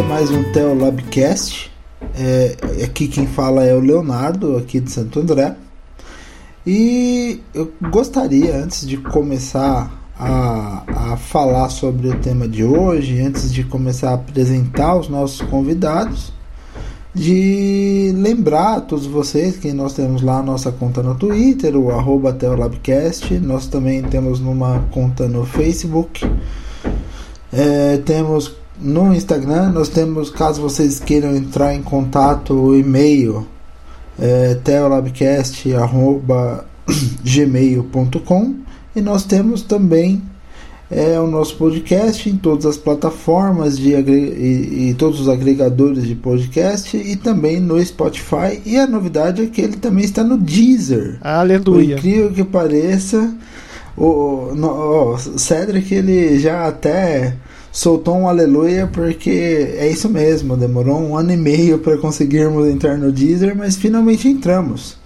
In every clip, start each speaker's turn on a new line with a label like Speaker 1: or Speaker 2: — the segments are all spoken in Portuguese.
Speaker 1: é mais um Teolabcast. É, aqui quem fala é o Leonardo, aqui de Santo André. E eu gostaria, antes de começar a, a falar sobre o tema de hoje, antes de começar a apresentar os nossos convidados, de lembrar a todos vocês que nós temos lá a nossa conta no Twitter, o arroba Teolabcast, nós também temos uma conta no Facebook, é, temos no Instagram, nós temos, caso vocês queiram entrar em contato, o e-mail é teolabcast.gmail.com e nós temos também é, o nosso podcast em todas as plataformas de e, e, todos os agregadores de podcast e também no Spotify. E a novidade é que ele também está no Deezer.
Speaker 2: Aleluia.
Speaker 1: Por incrível que pareça, o, no, o Cedric ele já até soltou um aleluia porque é isso mesmo, demorou um ano e meio para conseguirmos entrar no Deezer, mas finalmente entramos.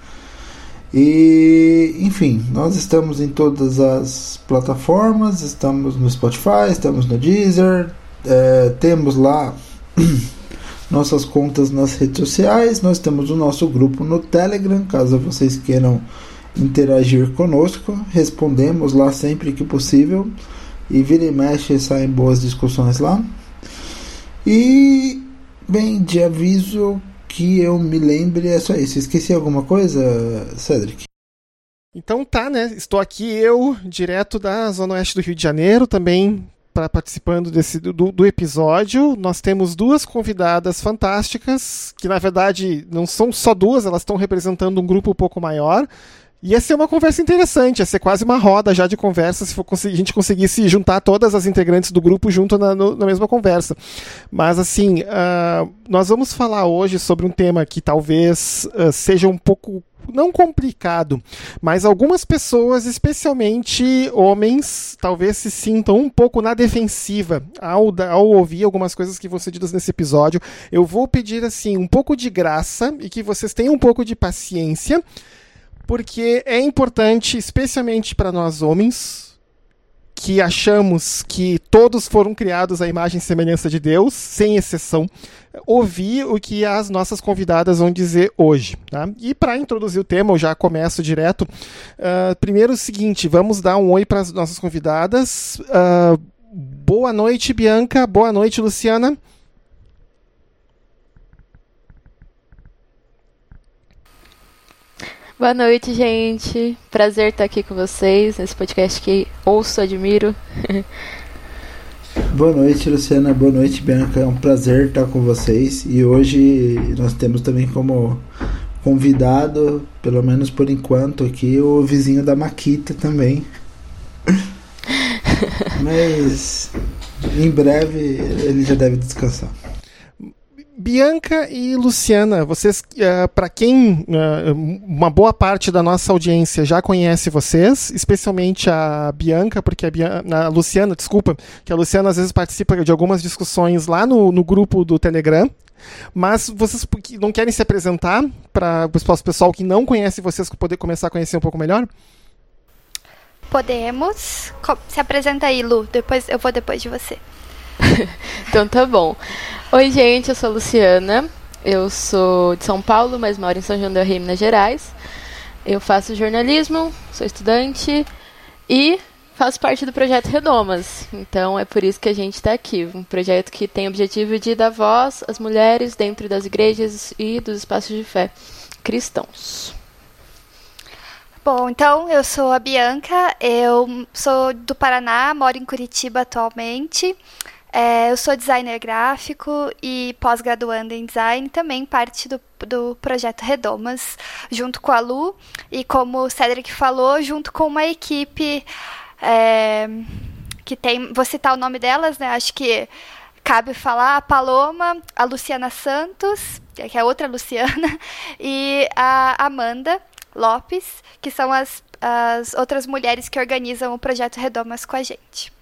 Speaker 1: E, enfim, nós estamos em todas as plataformas, estamos no Spotify, estamos no Deezer, é, temos lá nossas contas nas redes sociais, nós temos o nosso grupo no Telegram, caso vocês queiram interagir conosco, respondemos lá sempre que possível e vira e mexe saem boas discussões lá. E, bem, de aviso que eu me lembre é só isso. Esqueci alguma coisa, Cedric?
Speaker 2: Então tá, né? Estou aqui eu, direto da Zona Oeste do Rio de Janeiro, também para participando desse do, do, episódio. Nós temos duas convidadas fantásticas, que na verdade não são só duas, elas estão representando um grupo um pouco maior. Ia ser uma conversa interessante, ia ser quase uma roda já de conversa se for, a gente conseguisse juntar todas as integrantes do grupo junto na, no, na mesma conversa. Mas assim, uh, nós vamos falar hoje sobre um tema que talvez uh, seja um pouco não complicado, mas algumas pessoas, especialmente homens, talvez se sintam um pouco na defensiva ao, ao ouvir algumas coisas que vão ser ditas nesse episódio. Eu vou pedir assim um pouco de graça e que vocês tenham um pouco de paciência porque é importante, especialmente para nós homens, que achamos que todos foram criados à imagem e semelhança de Deus, sem exceção, ouvir o que as nossas convidadas vão dizer hoje. Tá? E para introduzir o tema, eu já começo direto. Uh, primeiro o seguinte, vamos dar um oi para as nossas convidadas. Uh, boa noite, Bianca. Boa noite, Luciana.
Speaker 3: Boa noite, gente. Prazer estar aqui com vocês nesse podcast que ouço, admiro.
Speaker 1: Boa noite, Luciana. Boa noite, Bianca. É um prazer estar com vocês. E hoje nós temos também como convidado, pelo menos por enquanto, aqui o vizinho da Maquita também. Mas em breve ele já deve descansar.
Speaker 2: Bianca e Luciana, vocês, uh, eh, para quem uh, uma boa parte da nossa audiência já conhece vocês, especialmente a Bianca, porque a, a Luciana, desculpa, que a Luciana às vezes participa de algumas discussões lá no, no grupo do Telegram. Mas vocês não querem se apresentar para o pessoal que não conhece vocês poder começar a conhecer um pouco melhor?
Speaker 4: Podemos. Se apresenta aí, Lu. Depois eu vou depois de você.
Speaker 3: então tá bom. Oi, gente, eu sou a Luciana. Eu sou de São Paulo, mas moro em São João del Rei, Minas Gerais. Eu faço jornalismo, sou estudante e faço parte do projeto Redomas. Então é por isso que a gente está aqui. Um projeto que tem o objetivo de dar voz às mulheres dentro das igrejas e dos espaços de fé cristãos.
Speaker 4: Bom, então eu sou a Bianca, eu sou do Paraná, moro em Curitiba atualmente. É, eu sou designer gráfico e pós-graduando em design, também parte do, do projeto Redomas, junto com a Lu e, como o Cedric falou, junto com uma equipe é, que tem. Vou citar o nome delas, né? Acho que cabe falar a Paloma, a Luciana Santos, que é outra Luciana, e a Amanda Lopes, que são as, as outras mulheres que organizam o projeto Redomas com a gente.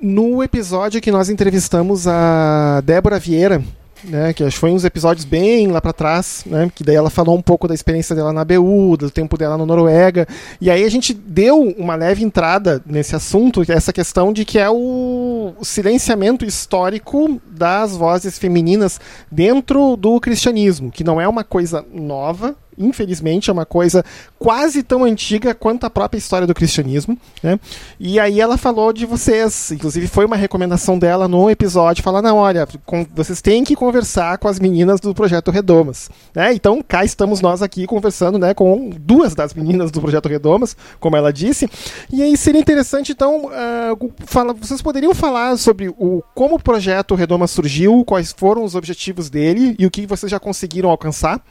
Speaker 2: No episódio que nós entrevistamos a Débora Vieira, né? Que acho que foi uns episódios bem lá para trás, né? Que daí ela falou um pouco da experiência dela na BU, do tempo dela na Noruega. E aí a gente deu uma leve entrada nesse assunto, essa questão de que é o silenciamento histórico das vozes femininas dentro do cristianismo, que não é uma coisa nova, infelizmente, é uma coisa quase tão antiga quanto a própria história do cristianismo. Né? E aí ela falou de vocês, inclusive foi uma recomendação dela no episódio, falar, não, olha, com, vocês têm que conversar com as meninas do Projeto Redomas. Né? Então cá estamos nós aqui conversando né, com duas das meninas do Projeto Redomas, como ela disse. E aí seria interessante, então, uh, fala, vocês poderiam falar sobre o, como o Projeto Redomas surgiu, quais foram os objetivos dele e o que vocês já conseguiram alcançar?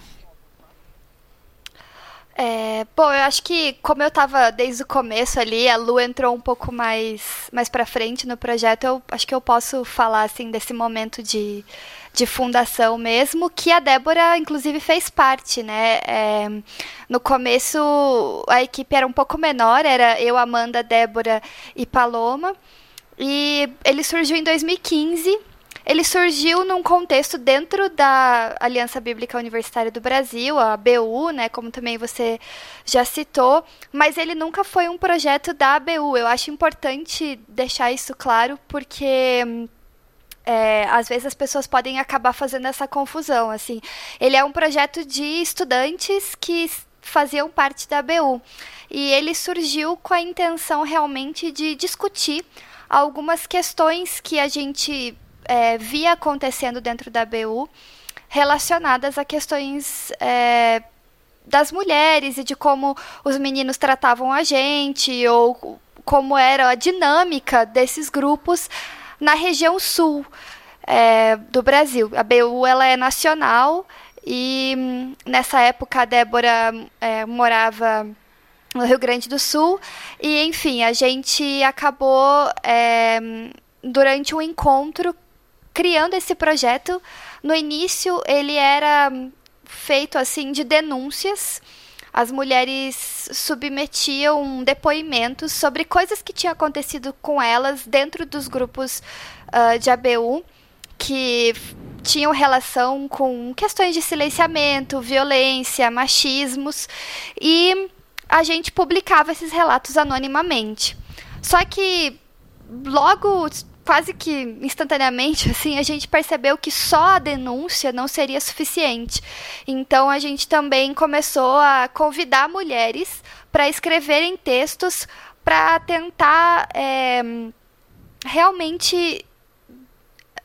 Speaker 4: É, bom, eu acho que como eu estava desde o começo ali, a Lu entrou um pouco mais mais para frente no projeto, eu acho que eu posso falar assim desse momento de, de fundação mesmo, que a Débora inclusive fez parte, né? É, no começo a equipe era um pouco menor, era eu, Amanda, Débora e Paloma. E ele surgiu em 2015 ele surgiu num contexto dentro da Aliança Bíblica Universitária do Brasil, a ABU, né, como também você já citou, mas ele nunca foi um projeto da ABU. Eu acho importante deixar isso claro, porque é, às vezes as pessoas podem acabar fazendo essa confusão. Assim, ele é um projeto de estudantes que faziam parte da ABU e ele surgiu com a intenção realmente de discutir algumas questões que a gente é, via acontecendo dentro da BU relacionadas a questões é, das mulheres e de como os meninos tratavam a gente ou como era a dinâmica desses grupos na região sul é, do Brasil. A BU ela é nacional e nessa época a Débora é, morava no Rio Grande do Sul e enfim a gente acabou é, durante um encontro criando esse projeto. No início, ele era feito assim de denúncias. As mulheres submetiam depoimentos sobre coisas que tinham acontecido com elas dentro dos grupos uh, de ABU que tinham relação com questões de silenciamento, violência, machismos e a gente publicava esses relatos anonimamente. Só que logo quase que instantaneamente, assim, a gente percebeu que só a denúncia não seria suficiente. Então a gente também começou a convidar mulheres para escreverem textos para tentar é, realmente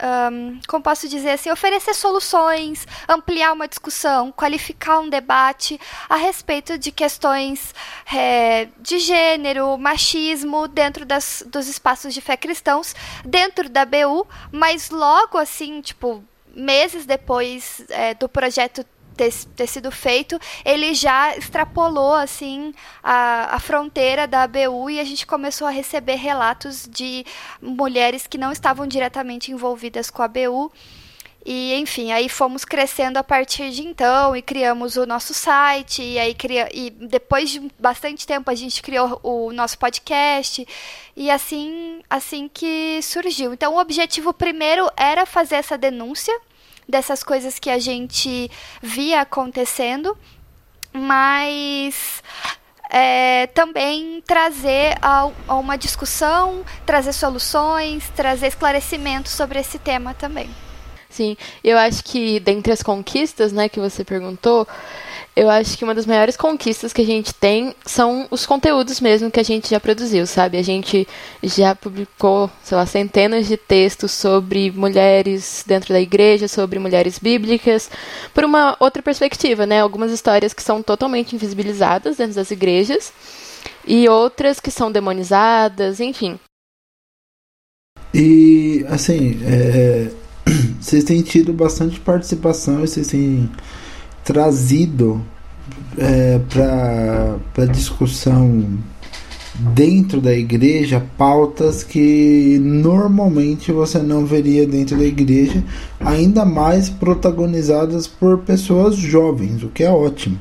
Speaker 4: um, como posso dizer assim, oferecer soluções, ampliar uma discussão, qualificar um debate a respeito de questões é, de gênero, machismo dentro das, dos espaços de fé cristãos, dentro da BU, mas logo assim, tipo, meses depois é, do projeto ter, ter sido feito, ele já extrapolou assim a, a fronteira da ABU e a gente começou a receber relatos de mulheres que não estavam diretamente envolvidas com a ABU. E, enfim, aí fomos crescendo a partir de então e criamos o nosso site. E aí cria... e depois de bastante tempo a gente criou o nosso podcast. E assim, assim que surgiu. Então, o objetivo primeiro era fazer essa denúncia dessas coisas que a gente via acontecendo, mas é, também trazer a, a, uma discussão, trazer soluções, trazer esclarecimentos sobre esse tema também.
Speaker 3: Sim, eu acho que dentre as conquistas, né, que você perguntou, eu acho que uma das maiores conquistas que a gente tem são os conteúdos mesmo que a gente já produziu, sabe? A gente já publicou, sei lá, centenas de textos sobre mulheres dentro da igreja, sobre mulheres bíblicas, por uma outra perspectiva, né? Algumas histórias que são totalmente invisibilizadas dentro das igrejas e outras que são demonizadas, enfim.
Speaker 1: E, assim, é, vocês têm tido bastante participação, vocês têm trazido é, para discussão dentro da igreja pautas que normalmente você não veria dentro da igreja, ainda mais protagonizadas por pessoas jovens, o que é ótimo.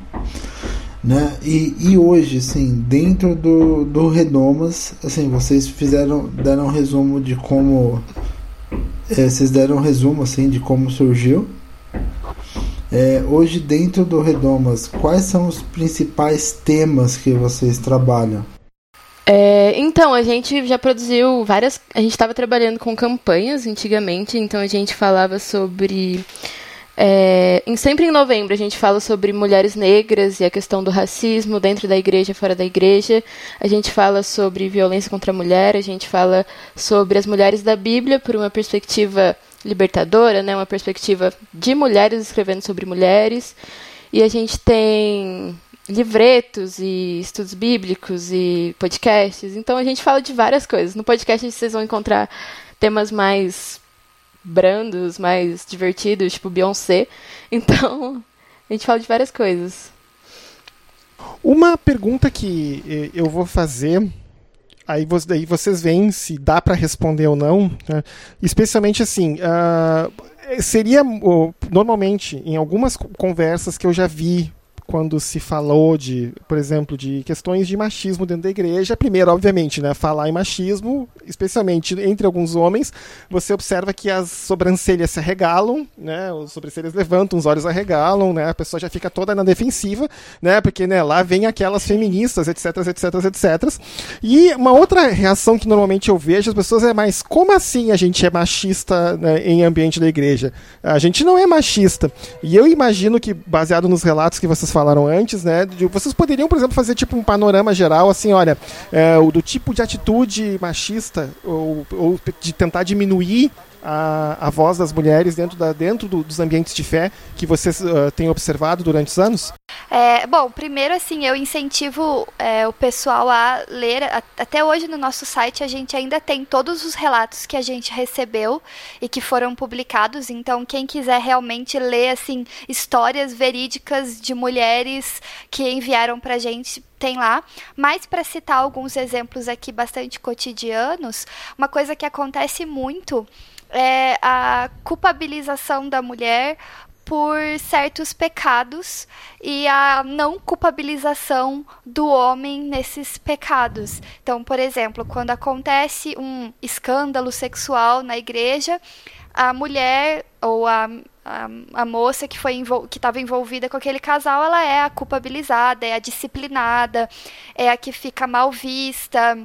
Speaker 1: Né? E, e hoje, assim, dentro do, do Redomas, assim, vocês fizeram, deram um resumo de como. É, vocês deram um resumo assim de como surgiu É, hoje, dentro do Redomas, quais são os principais temas que vocês trabalham?
Speaker 3: É, então, a gente já produziu várias. A gente estava trabalhando com campanhas antigamente, então a gente falava sobre. É, em, sempre em novembro a gente fala sobre mulheres negras e a questão do racismo dentro da igreja e fora da igreja. A gente fala sobre violência contra a mulher, a gente fala sobre as mulheres da Bíblia por uma perspectiva libertadora, né, uma perspectiva de mulheres escrevendo sobre mulheres. E a gente tem livretos e estudos bíblicos e podcasts. Então a gente fala de várias coisas. No podcast vocês vão encontrar temas mais brandos, mais divertidos, tipo Beyoncé. Então a gente fala de várias coisas.
Speaker 2: Uma pergunta que eh, eu vou fazer aí vocês veem se dá para responder ou não. Né? Especialmente assim, uh, seria normalmente em algumas conversas que eu já vi quando se falou de, por exemplo, de questões de machismo dentro da igreja, primeiro, obviamente, né, falar em machismo, especialmente entre alguns homens, você observa que as sobrancelhas se arregalam, né, os sobrancelhas levantam, os olhos arregalam, né, a pessoa já fica toda na defensiva, né, porque né, lá vem aquelas feministas, etc, etc, etc. E uma outra reação que normalmente eu vejo as pessoas é mais, como assim a gente é machista né, em ambiente da igreja? A gente não é machista. E eu imagino que, baseado nos relatos que vocês falaram, antes, né? Vocês poderiam, por exemplo, fazer tipo um panorama geral, assim, olha, é, do tipo de atitude machista ou, ou de tentar diminuir a, a voz das mulheres dentro, da, dentro do, dos ambientes de fé que vocês uh, têm observado durante os anos?
Speaker 4: É, bom, primeiro assim, eu incentivo é, o pessoal a ler. A, até hoje no nosso site a gente ainda tem todos os relatos que a gente recebeu e que foram publicados. Então, quem quiser realmente ler assim histórias verídicas de mulheres que enviaram pra gente, tem lá. Mas para citar alguns exemplos aqui bastante cotidianos, uma coisa que acontece muito é a culpabilização da mulher por certos pecados e a não culpabilização do homem nesses pecados. Então, por exemplo, quando acontece um escândalo sexual na igreja, a mulher ou a, a, a moça que foi que estava envolvida com aquele casal, ela é a culpabilizada, é a disciplinada, é a que fica mal vista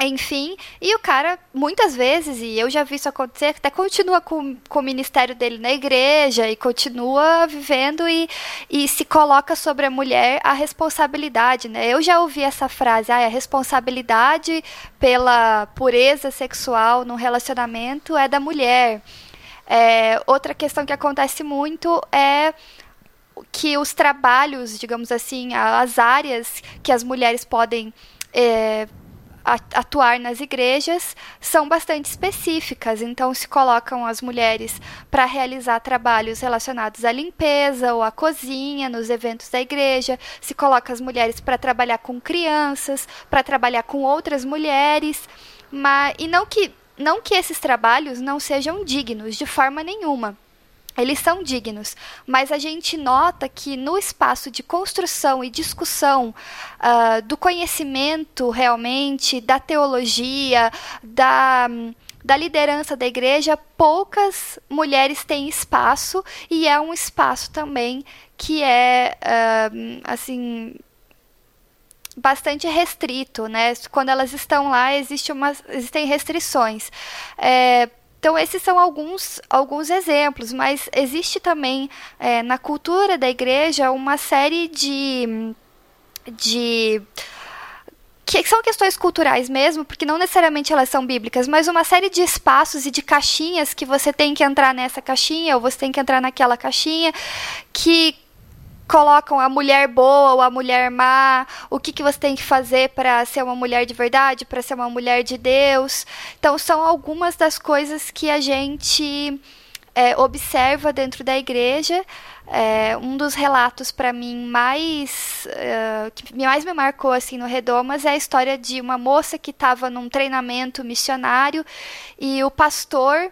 Speaker 4: enfim, e o cara, muitas vezes, e eu já vi isso acontecer, até continua com, com o ministério dele na igreja e continua vivendo e, e se coloca sobre a mulher a responsabilidade, né? Eu já ouvi essa frase, ah, a responsabilidade pela pureza sexual no relacionamento é da mulher. É, outra questão que acontece muito é que os trabalhos, digamos assim, as áreas que as mulheres podem é, atuar nas igrejas são bastante específicas, então se colocam as mulheres para realizar trabalhos relacionados à limpeza ou à cozinha nos eventos da igreja, se coloca as mulheres para trabalhar com crianças, para trabalhar com outras mulheres, mas e não que não que esses trabalhos não sejam dignos de forma nenhuma eles são dignos, mas a gente nota que no espaço de construção e discussão uh, do conhecimento realmente, da teologia, da, da liderança da igreja, poucas mulheres têm espaço e é um espaço também que é uh, assim bastante restrito, né? Quando elas estão lá, existe uma, existem restrições. É, então, esses são alguns, alguns exemplos, mas existe também é, na cultura da igreja uma série de. de que são questões culturais mesmo, porque não necessariamente elas são bíblicas, mas uma série de espaços e de caixinhas que você tem que entrar nessa caixinha ou você tem que entrar naquela caixinha, que colocam a mulher boa ou a mulher má, o que, que você tem que fazer para ser uma mulher de verdade, para ser uma mulher de Deus. Então, são algumas das coisas que a gente é, observa dentro da igreja. É, um dos relatos para mim mais uh, que mais me marcou assim no Redomas é a história de uma moça que estava num treinamento missionário e o pastor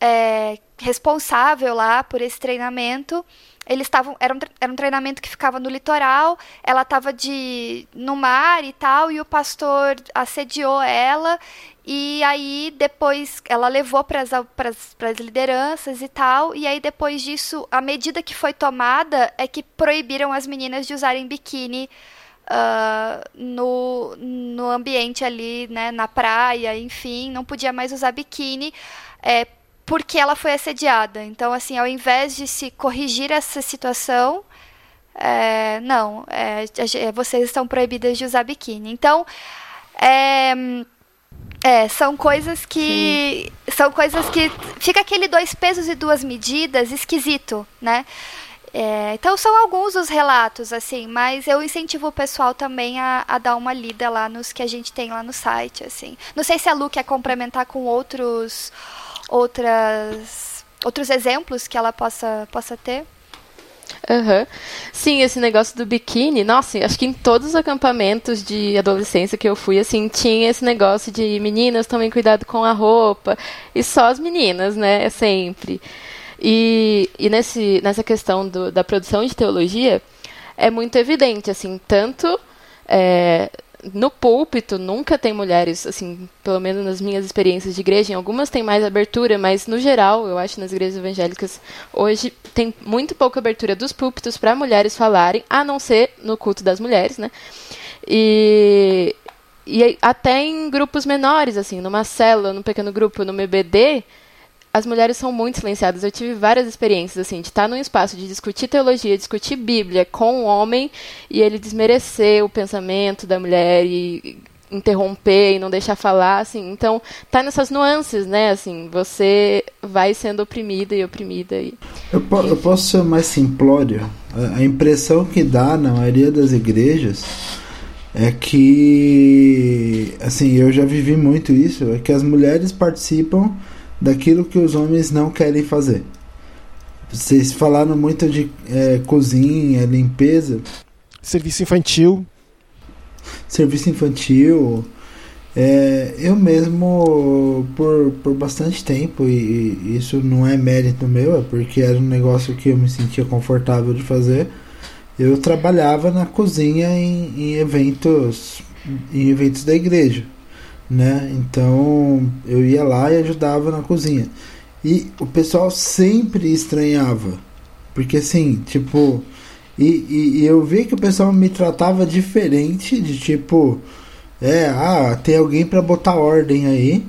Speaker 4: é, responsável lá por esse treinamento eles estavam era, um, era um treinamento que ficava no litoral ela estava de no mar e tal e o pastor assediou ela e aí depois ela levou para as lideranças e tal e aí depois disso a medida que foi tomada é que proibiram as meninas de usarem biquíni Uh, no, no ambiente ali, né, na praia, enfim, não podia mais usar biquíni, é, porque ela foi assediada. Então, assim, ao invés de se corrigir essa situação, é, não, é, vocês estão proibidas de usar biquíni. Então, é, é, são coisas que. Sim. São coisas que. Fica aquele dois pesos e duas medidas esquisito, né? É, então são alguns os relatos, assim, mas eu incentivo o pessoal também a, a, dar uma lida lá nos que a gente tem lá no site, assim. Não sei se a Lu quer complementar com outros outras outros exemplos que ela possa possa ter?
Speaker 3: Uhum. Sim, esse negócio do biquíni, nossa, acho que em todos os acampamentos de adolescência que eu fui, assim, tinha esse negócio de meninas tomem cuidado com a roupa, e só as meninas, né, sempre. E, e nesse, nessa questão do, da produção de teologia, é muito evidente, assim, tanto é, no púlpito nunca tem mulheres, assim, pelo menos nas minhas experiências de igreja, em algumas tem mais abertura, mas no geral, eu acho nas igrejas evangélicas hoje tem muito pouca abertura dos púlpitos para mulheres falarem, a não ser no culto das mulheres, né? E, e até em grupos menores, assim, numa célula, num pequeno grupo, no MBD, as mulheres são muito silenciadas. Eu tive várias experiências, assim, de estar num espaço de discutir teologia, discutir Bíblia com um homem e ele desmerecer o pensamento da mulher e interromper e não deixar falar, assim. Então, tá nessas nuances, né? Assim, você vai sendo oprimida e oprimida. E...
Speaker 1: Eu, po eu posso ser mais simplório? A, a impressão que dá na maioria das igrejas é que, assim, eu já vivi muito isso, é que as mulheres participam daquilo que os homens não querem fazer. Vocês falaram muito de é, cozinha, limpeza.
Speaker 2: Serviço infantil.
Speaker 1: Serviço infantil. É, eu mesmo, por, por bastante tempo, e, e, isso não é mérito meu, é porque era um negócio que eu me sentia confortável de fazer. Eu trabalhava na cozinha em, em eventos em eventos da igreja né? Então eu ia lá e ajudava na cozinha. E o pessoal sempre estranhava, porque assim, tipo, e, e, e eu vi que o pessoal me tratava diferente, de tipo, é, ah, tem alguém para botar ordem aí,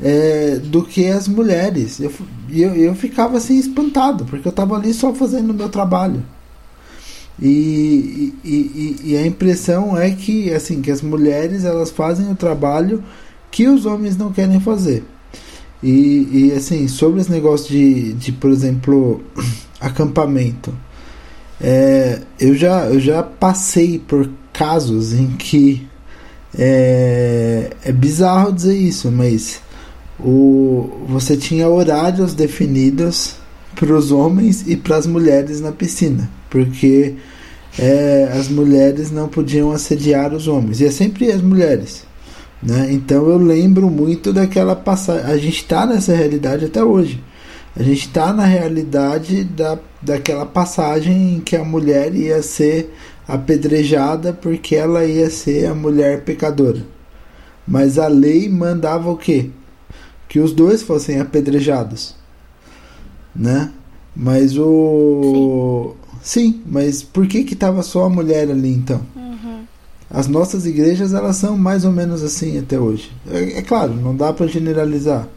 Speaker 1: é, do que as mulheres. Eu, eu, eu ficava assim espantado, porque eu tava ali só fazendo o meu trabalho. E, e, e, a impressão é que assim que as mulheres elas fazem o trabalho que os homens não querem fazer. E, e assim, sobre esse negócio de, de por exemplo, acampamento, é, eu, já, eu já passei por casos em que é, é bizarro dizer isso, mas o, você tinha horários definidos para os homens e para as mulheres na piscina porque é, as mulheres não podiam assediar os homens, e é sempre as mulheres. Né? Então eu lembro muito daquela passagem. A gente está nessa realidade até hoje. A gente está na realidade da, daquela passagem em que a mulher ia ser apedrejada porque ela ia ser a mulher pecadora. Mas a lei mandava o quê? Que os dois fossem apedrejados. Né? Mas o. Sim. Sim, mas por que que tava só a mulher ali então? Uhum. As nossas igrejas elas são mais ou menos assim até hoje. É, é claro, não dá para generalizar,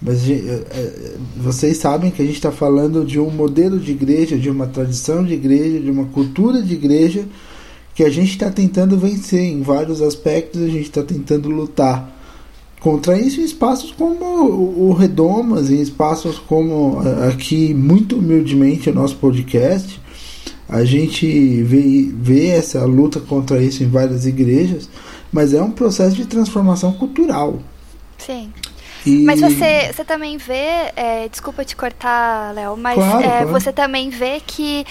Speaker 1: mas é, é, vocês sabem que a gente está falando de um modelo de igreja, de uma tradição de igreja, de uma cultura de igreja que a gente está tentando vencer em vários aspectos. A gente está tentando lutar contra isso em espaços como o Redomas, em espaços como aqui, muito humildemente, o nosso podcast, a gente vê, vê essa luta contra isso em várias igrejas, mas é um processo de transformação cultural.
Speaker 4: Sim. E... Mas você, você também vê, é, desculpa te cortar, Léo, mas claro, é, claro. você também vê que,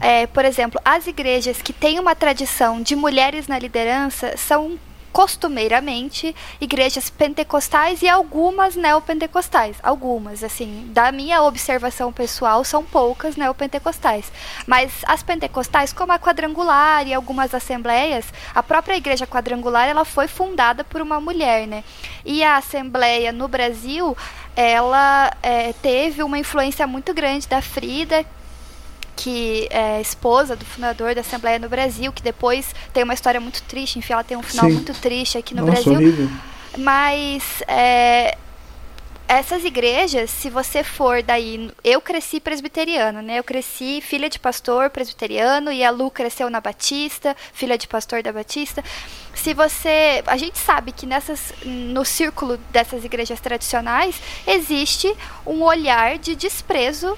Speaker 4: é, por exemplo, as igrejas que têm uma tradição de mulheres na liderança são costumeiramente igrejas pentecostais e algumas neopentecostais. Algumas, assim, da minha observação pessoal, são poucas neopentecostais. Mas as pentecostais, como a quadrangular e algumas assembleias, a própria igreja quadrangular ela foi fundada por uma mulher, né? E a assembleia no Brasil, ela é, teve uma influência muito grande da Frida, que é esposa do fundador da Assembleia no Brasil, que depois tem uma história muito triste, enfim, ela tem um final Sim. muito triste aqui no
Speaker 1: Nossa,
Speaker 4: Brasil.
Speaker 1: Horrível.
Speaker 4: Mas é, essas igrejas, se você for daí, eu cresci presbiteriana, né? Eu cresci filha de pastor presbiteriano e a Lu cresceu na Batista, filha de pastor da Batista. Se você, a gente sabe que nessas no círculo dessas igrejas tradicionais existe um olhar de desprezo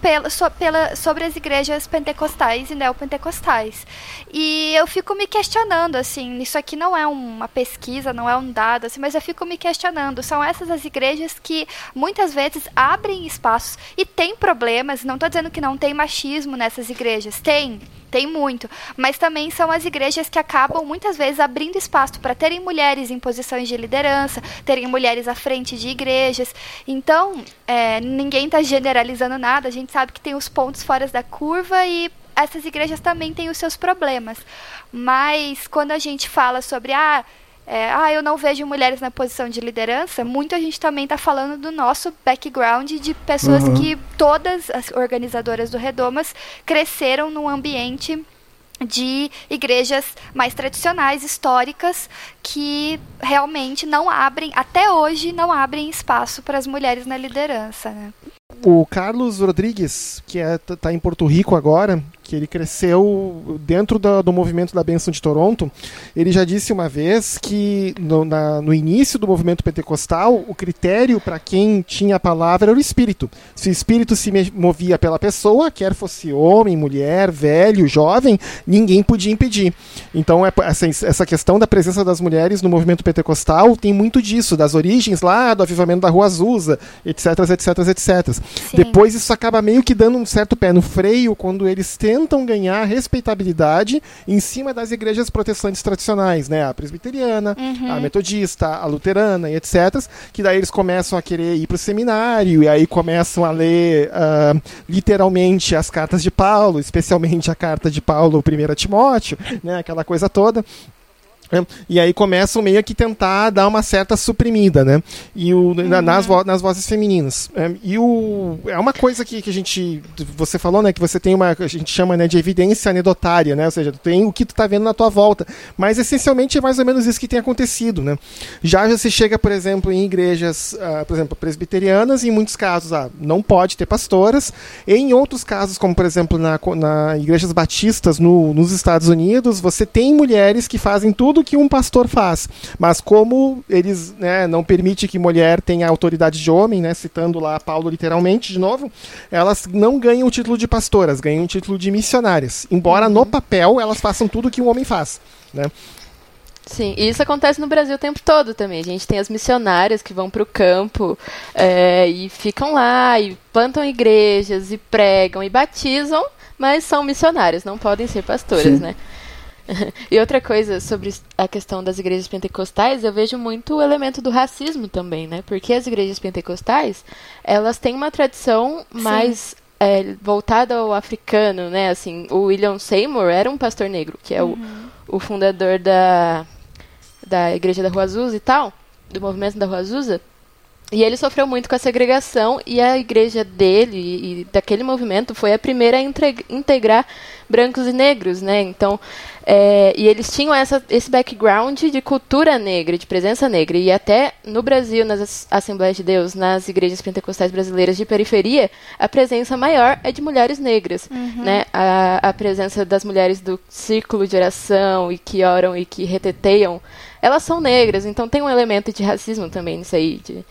Speaker 4: pela, so, pela, sobre as igrejas pentecostais e neopentecostais. E eu fico me questionando, assim, isso aqui não é uma pesquisa, não é um dado, assim, mas eu fico me questionando. São essas as igrejas que muitas vezes abrem espaços e tem problemas, não estou dizendo que não tem machismo nessas igrejas, tem tem muito. Mas também são as igrejas que acabam muitas vezes abrindo espaço para terem mulheres em posições de liderança, terem mulheres à frente de igrejas. Então, é, ninguém está generalizando nada, a gente sabe que tem os pontos fora da curva e essas igrejas também têm os seus problemas. Mas quando a gente fala sobre ah, é, ah, eu não vejo mulheres na posição de liderança, muita gente também está falando do nosso background de pessoas uhum. que todas as organizadoras do Redomas cresceram num ambiente de igrejas mais tradicionais, históricas, que realmente não abrem, até hoje, não abrem espaço para as mulheres na liderança. Né?
Speaker 2: O Carlos Rodrigues, que está é, tá em Porto Rico agora, que ele cresceu dentro do, do, movimento da Benção de Toronto, ele já disse uma vez que no, na, no início do movimento pentecostal, o critério para quem tinha a palavra era o espírito. Se o espírito se movia pela pessoa, quer fosse homem, mulher, velho, jovem, ninguém podia impedir. Então, é, essa, essa questão da presença das mulheres no movimento pentecostal tem muito disso, das origens lá do avivamento da Rua Azusa, etc, etc, etc. Sim. Depois isso acaba meio que dando um certo pé no freio quando eles têm tentam ganhar respeitabilidade em cima das igrejas protestantes tradicionais, né? A presbiteriana, uhum. a metodista, a luterana e etc. Que daí eles começam a querer ir para o seminário e aí começam a ler uh, literalmente as cartas de Paulo, especialmente a carta de Paulo, 1 Timóteo, né? Aquela coisa toda. É, e aí começam meio que tentar dar uma certa suprimida, né? E o, uhum. nas, vo nas vozes femininas. É, e o, é uma coisa que, que a gente. Você falou, né? Que você tem uma. A gente chama né, de evidência anedotária, né? Ou seja, tem o que tu tá vendo na tua volta. Mas essencialmente é mais ou menos isso que tem acontecido, né? Já você chega, por exemplo, em igrejas, uh, por exemplo, presbiterianas, em muitos casos, ah, não pode ter pastoras. E em outros casos, como por exemplo na, na igrejas batistas no, nos Estados Unidos, você tem mulheres que fazem tudo tudo que um pastor faz. Mas como eles né, não permitem que mulher tenha autoridade de homem, né, citando lá Paulo literalmente de novo, elas não ganham o título de pastoras, ganham o título de missionárias. Embora no papel elas façam tudo que um homem faz. Né?
Speaker 3: Sim, e isso acontece no Brasil o tempo todo também. A gente tem as missionárias que vão para o campo é, e ficam lá e plantam igrejas e pregam e batizam, mas são missionárias, não podem ser pastoras, Sim. né? e outra coisa sobre a questão das igrejas pentecostais, eu vejo muito o elemento do racismo também, né? Porque as igrejas pentecostais, elas têm uma tradição mais é, voltada ao africano, né? Assim, o William Seymour era um pastor negro, que é uhum. o, o fundador da, da igreja da Rua Azusa e tal, do movimento da Rua Azusa. E ele sofreu muito com a segregação e a igreja dele e daquele movimento foi a primeira a integrar brancos e negros, né? Então, é, e eles tinham essa, esse background de cultura negra, de presença negra. E até no Brasil, nas Assembleias de Deus, nas igrejas pentecostais brasileiras de periferia, a presença maior é de mulheres negras. Uhum. Né? A, a presença das mulheres do círculo de oração e que oram e que reteteiam, elas são negras. Então tem um elemento de racismo também nisso aí, de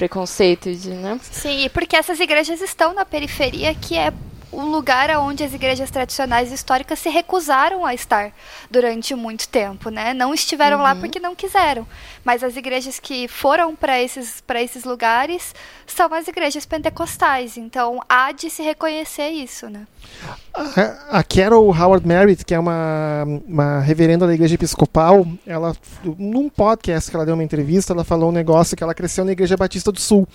Speaker 3: preconceito, de, né?
Speaker 4: Sim, porque essas igrejas estão na periferia que é um lugar onde as igrejas tradicionais históricas se recusaram a estar durante muito tempo, né? Não estiveram uhum. lá porque não quiseram. Mas as igrejas que foram para esses, esses lugares são as igrejas pentecostais. Então há de se reconhecer isso, né?
Speaker 2: A Carol Howard Merritt, que é uma, uma reverenda da igreja episcopal, ela, num podcast que ela deu uma entrevista, ela falou um negócio que ela cresceu na igreja batista do sul.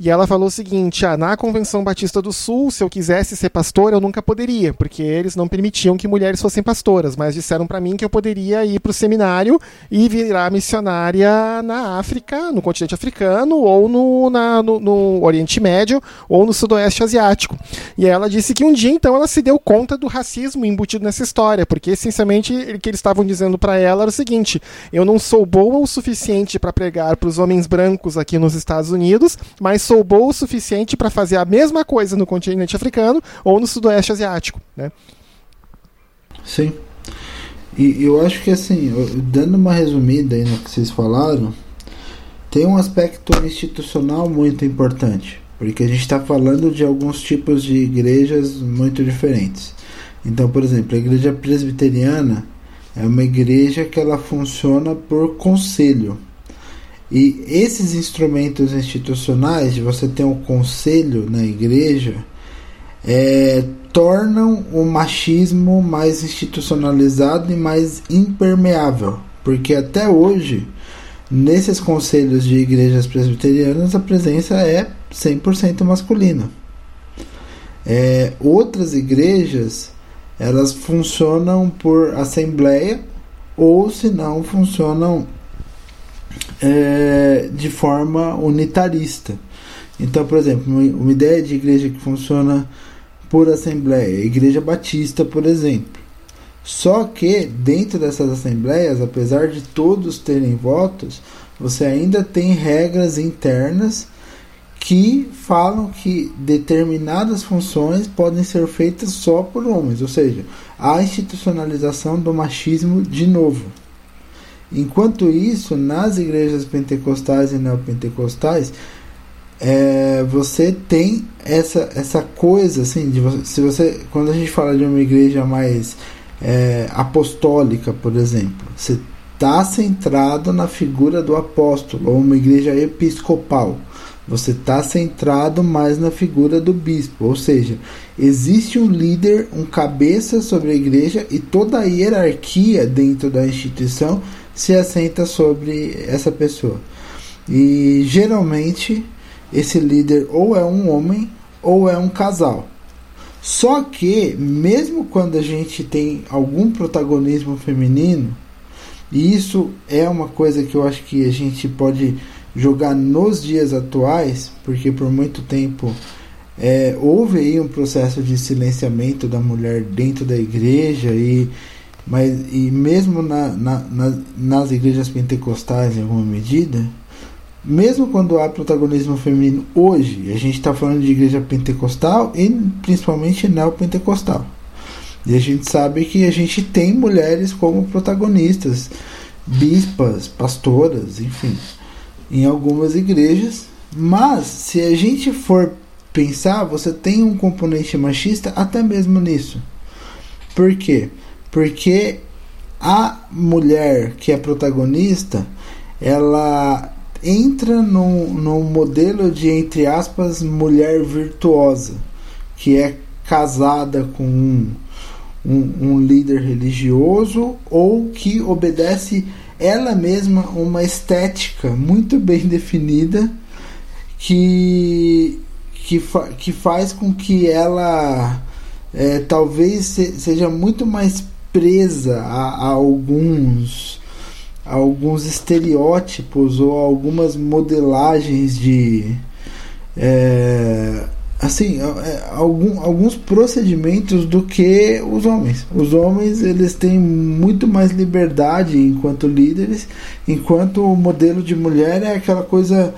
Speaker 2: E ela falou o seguinte: ah, na Convenção Batista do Sul, se eu quisesse ser pastor, eu nunca poderia, porque eles não permitiam que mulheres fossem pastoras, mas disseram para mim que eu poderia ir para o seminário e virar missionária na África, no continente africano, ou no, na, no, no Oriente Médio, ou no Sudoeste Asiático. E ela disse que um dia, então, ela se deu conta do racismo embutido nessa história, porque essencialmente o que eles estavam dizendo para ela era o seguinte: eu não sou boa o suficiente para pregar para os homens brancos aqui nos Estados Unidos, mas sou boa o suficiente para fazer a mesma coisa no continente africano ou no sudoeste asiático, né?
Speaker 1: Sim. E eu acho que assim, dando uma resumida aí no que vocês falaram, tem um aspecto institucional muito importante, porque a gente está falando de alguns tipos de igrejas muito diferentes. Então, por exemplo, a igreja presbiteriana é uma igreja que ela funciona por conselho. E esses instrumentos institucionais, de você ter um conselho na igreja, é, tornam o machismo mais institucionalizado e mais impermeável. Porque até hoje, nesses conselhos de igrejas presbiterianas, a presença é 100% masculina. É, outras igrejas elas funcionam por assembleia ou se não funcionam é, de forma unitarista. Então, por exemplo, uma ideia de igreja que funciona por assembleia, Igreja Batista, por exemplo. Só que dentro dessas assembleias, apesar de todos terem votos, você ainda tem regras internas que falam que determinadas funções podem ser feitas só por homens, ou seja, a institucionalização do machismo de novo. Enquanto isso, nas igrejas pentecostais e neopentecostais, é, você tem essa, essa coisa assim de você, se você quando a gente fala de uma igreja mais é, apostólica, por exemplo, você está centrado na figura do apóstolo ou uma igreja episcopal. Você está centrado mais na figura do bispo, ou seja, existe um líder, um cabeça sobre a igreja e toda a hierarquia dentro da instituição se assenta sobre essa pessoa. E geralmente esse líder ou é um homem ou é um casal. Só que, mesmo quando a gente tem algum protagonismo feminino, e isso é uma coisa que eu acho que a gente pode jogar nos dias atuais, porque por muito tempo é, houve aí um processo de silenciamento da mulher dentro da igreja e mas e mesmo na, na, na, nas igrejas pentecostais em alguma medida, mesmo quando há protagonismo feminino hoje, a gente está falando de igreja pentecostal e principalmente neopentecostal. E a gente sabe que a gente tem mulheres como protagonistas, bispas, pastoras, enfim, em algumas igrejas. Mas se a gente for pensar, você tem um componente machista até mesmo nisso. Por quê? Porque a mulher que é protagonista, ela entra num, num modelo de, entre aspas, mulher virtuosa, que é casada com um, um, um líder religioso ou que obedece ela mesma uma estética muito bem definida que, que, fa que faz com que ela é, talvez se, seja muito mais presa a, a alguns alguns estereótipos ou algumas modelagens de é, assim é, algum, alguns procedimentos do que os homens. Os homens eles têm muito mais liberdade enquanto líderes enquanto o modelo de mulher é aquela coisa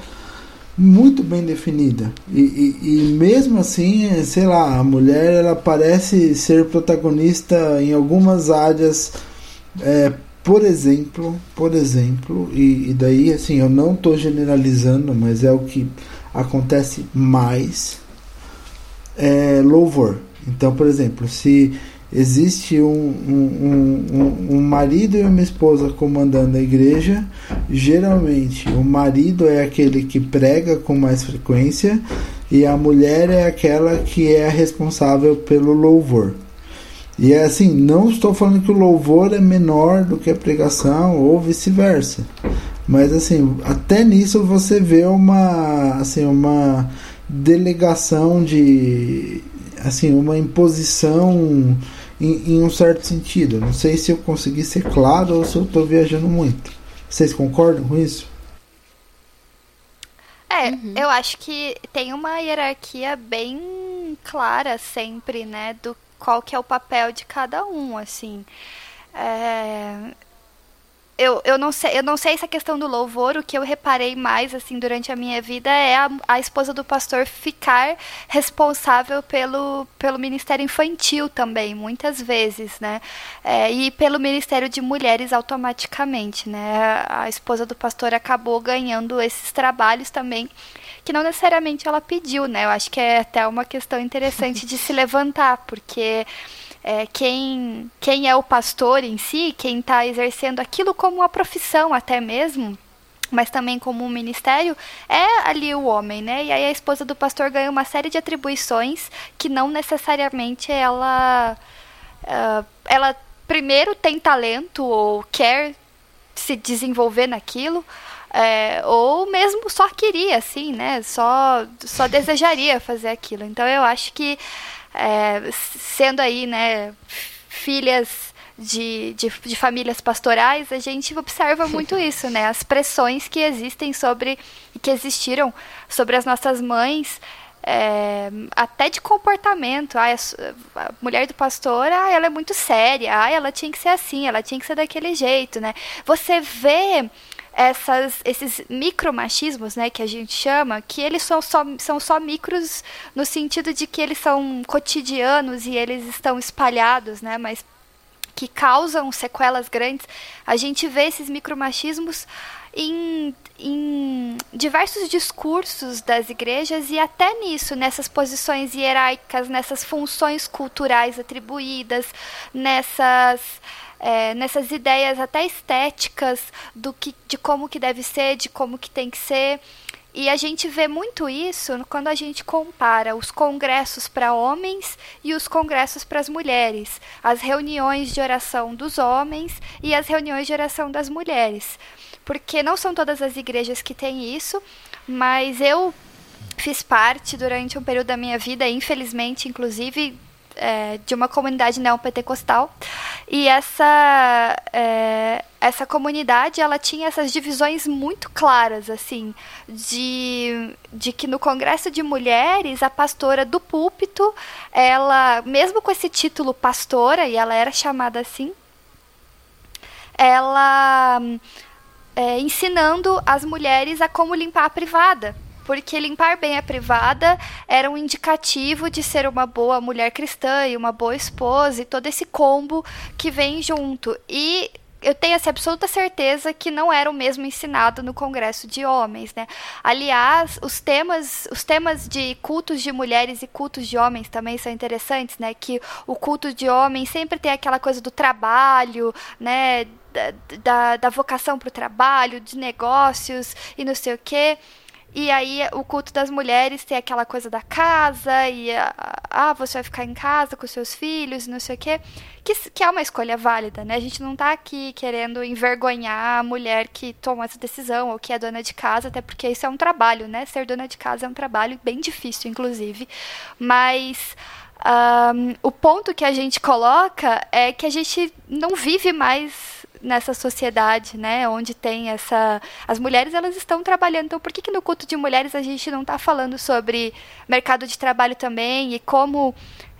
Speaker 1: muito bem definida. E, e, e, mesmo assim sei lá a mulher ela parece ser protagonista em algumas áreas é, por exemplo por exemplo e, e daí assim eu não estou generalizando mas é o que acontece mais é, louvor. Então, por exemplo, se existe um, um, um, um, marido e uma esposa comandando a igreja, geralmente o marido é aquele que prega com mais frequência e a mulher é aquela que é responsável pelo louvor. E é assim, não estou falando que o louvor é menor do que a pregação ou vice-versa. Mas assim, até nisso você vê uma assim uma delegação de assim uma imposição em, em um certo sentido. Não sei se eu consegui ser claro ou se eu estou viajando muito. Vocês concordam com isso?
Speaker 4: É, uhum. eu acho que tem uma hierarquia bem clara sempre, né, do qual que é o papel de cada um, assim. É, eu, eu, não sei, eu não sei essa questão do louvor, o que eu reparei mais assim durante a minha vida é a, a esposa do pastor ficar responsável pelo, pelo ministério infantil também, muitas vezes, né? É, e pelo ministério de mulheres automaticamente, né? A, a esposa do pastor acabou ganhando esses trabalhos também que não necessariamente ela pediu, né? Eu acho que é até uma questão interessante de se levantar, porque é, quem, quem é o pastor em si, quem está exercendo aquilo como uma profissão até mesmo, mas também como um ministério, é ali o homem, né? E aí a esposa do pastor ganha uma série de atribuições que não necessariamente ela. Uh, ela primeiro tem talento ou quer se desenvolver naquilo. É, ou mesmo só queria, assim, né? Só, só desejaria fazer aquilo. Então eu acho que é, sendo aí, né, filhas de, de, de, famílias pastorais, a gente observa muito isso, né? As pressões que existem sobre, que existiram sobre as nossas mães, é, até de comportamento. Ah, a mulher do pastor, ah, ela é muito séria, ah, ela tinha que ser assim, ela tinha que ser daquele jeito, né? Você vê essas, esses micromachismos, né, que a gente chama, que eles são só, são só micros no sentido de que eles são cotidianos e eles estão espalhados, né, mas que causam sequelas grandes. A gente vê esses micromachismos em, em diversos discursos das igrejas e até nisso, nessas posições hierárquicas, nessas funções culturais atribuídas, nessas é, nessas ideias até estéticas do que, de como que deve ser, de como que tem que ser. E a gente vê muito isso quando a gente compara os congressos para homens e os congressos para as mulheres, as reuniões de oração dos homens e as reuniões de oração das mulheres. Porque não são todas as igrejas que têm isso, mas eu fiz parte durante um período da minha vida, infelizmente, inclusive, é, de uma comunidade neopentecostal. E essa é, essa comunidade ela tinha essas divisões muito claras assim de, de que no congresso de mulheres a pastora do púlpito ela mesmo com esse título pastora e ela era chamada assim ela é, ensinando as mulheres a como limpar a privada porque limpar bem a privada era um indicativo de ser uma boa mulher cristã e uma boa esposa e todo esse combo que vem junto. E eu tenho essa absoluta certeza que não era o mesmo ensinado no Congresso de Homens, né? Aliás, os temas, os temas de cultos de mulheres e cultos de homens também são interessantes, né? Que o culto de homens sempre tem aquela coisa do trabalho, né? Da, da, da vocação para o trabalho, de negócios e não sei o quê. E aí o culto das mulheres tem aquela coisa da casa e ah, você vai ficar em casa com seus filhos, não sei o quê, que, que é uma escolha válida, né? A gente não tá aqui querendo envergonhar a mulher que toma essa decisão ou que é dona de casa, até porque isso é um trabalho, né? Ser dona de casa é um trabalho bem difícil, inclusive. Mas um, o ponto que a gente coloca é que a gente não vive mais nessa sociedade, né, onde tem essa as mulheres elas estão trabalhando. Então, por que, que no culto de mulheres a gente não está falando sobre mercado de trabalho também e como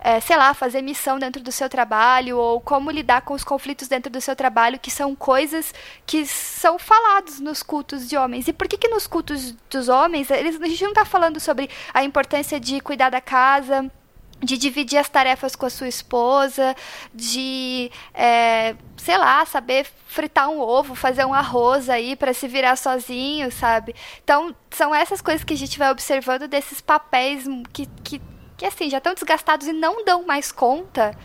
Speaker 4: é, sei lá, fazer missão dentro do seu trabalho ou como lidar com os conflitos dentro do seu trabalho, que são coisas que são falados nos cultos de homens. E por que que nos cultos dos homens, eles, a gente não está falando sobre a importância de cuidar da casa, de dividir as tarefas com a sua esposa, de, é, sei lá, saber fritar um ovo, fazer um arroz aí para se virar sozinho, sabe? Então, são essas coisas que a gente vai observando desses papéis que, que, que assim já estão desgastados e não dão mais conta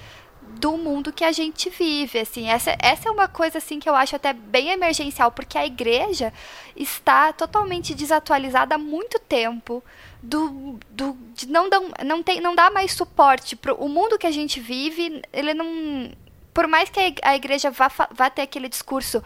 Speaker 4: do mundo que a gente vive, assim, essa, essa é uma coisa, assim, que eu acho até bem emergencial, porque a igreja está totalmente desatualizada há muito tempo, do, do de não, dão, não, tem, não dá mais suporte para o mundo que a gente vive, ele não, por mais que a igreja vá, vá ter aquele discurso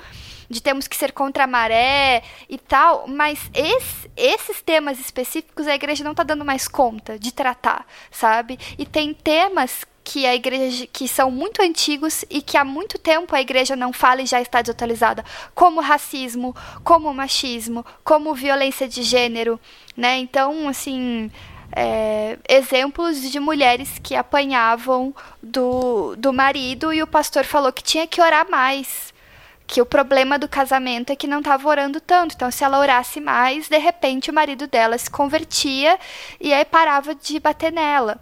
Speaker 4: de temos que ser contra a maré e tal, mas esse, esses temas específicos a igreja não está dando mais conta de tratar, sabe? E tem temas que a igreja que são muito antigos e que há muito tempo a igreja não fala e já está desatualizada, como racismo, como machismo, como violência de gênero, né? Então, assim, é, exemplos de mulheres que apanhavam do, do marido e o pastor falou que tinha que orar mais. Que o problema do casamento é que não estava orando tanto. Então, se ela orasse mais, de repente o marido dela se convertia e aí parava de bater nela.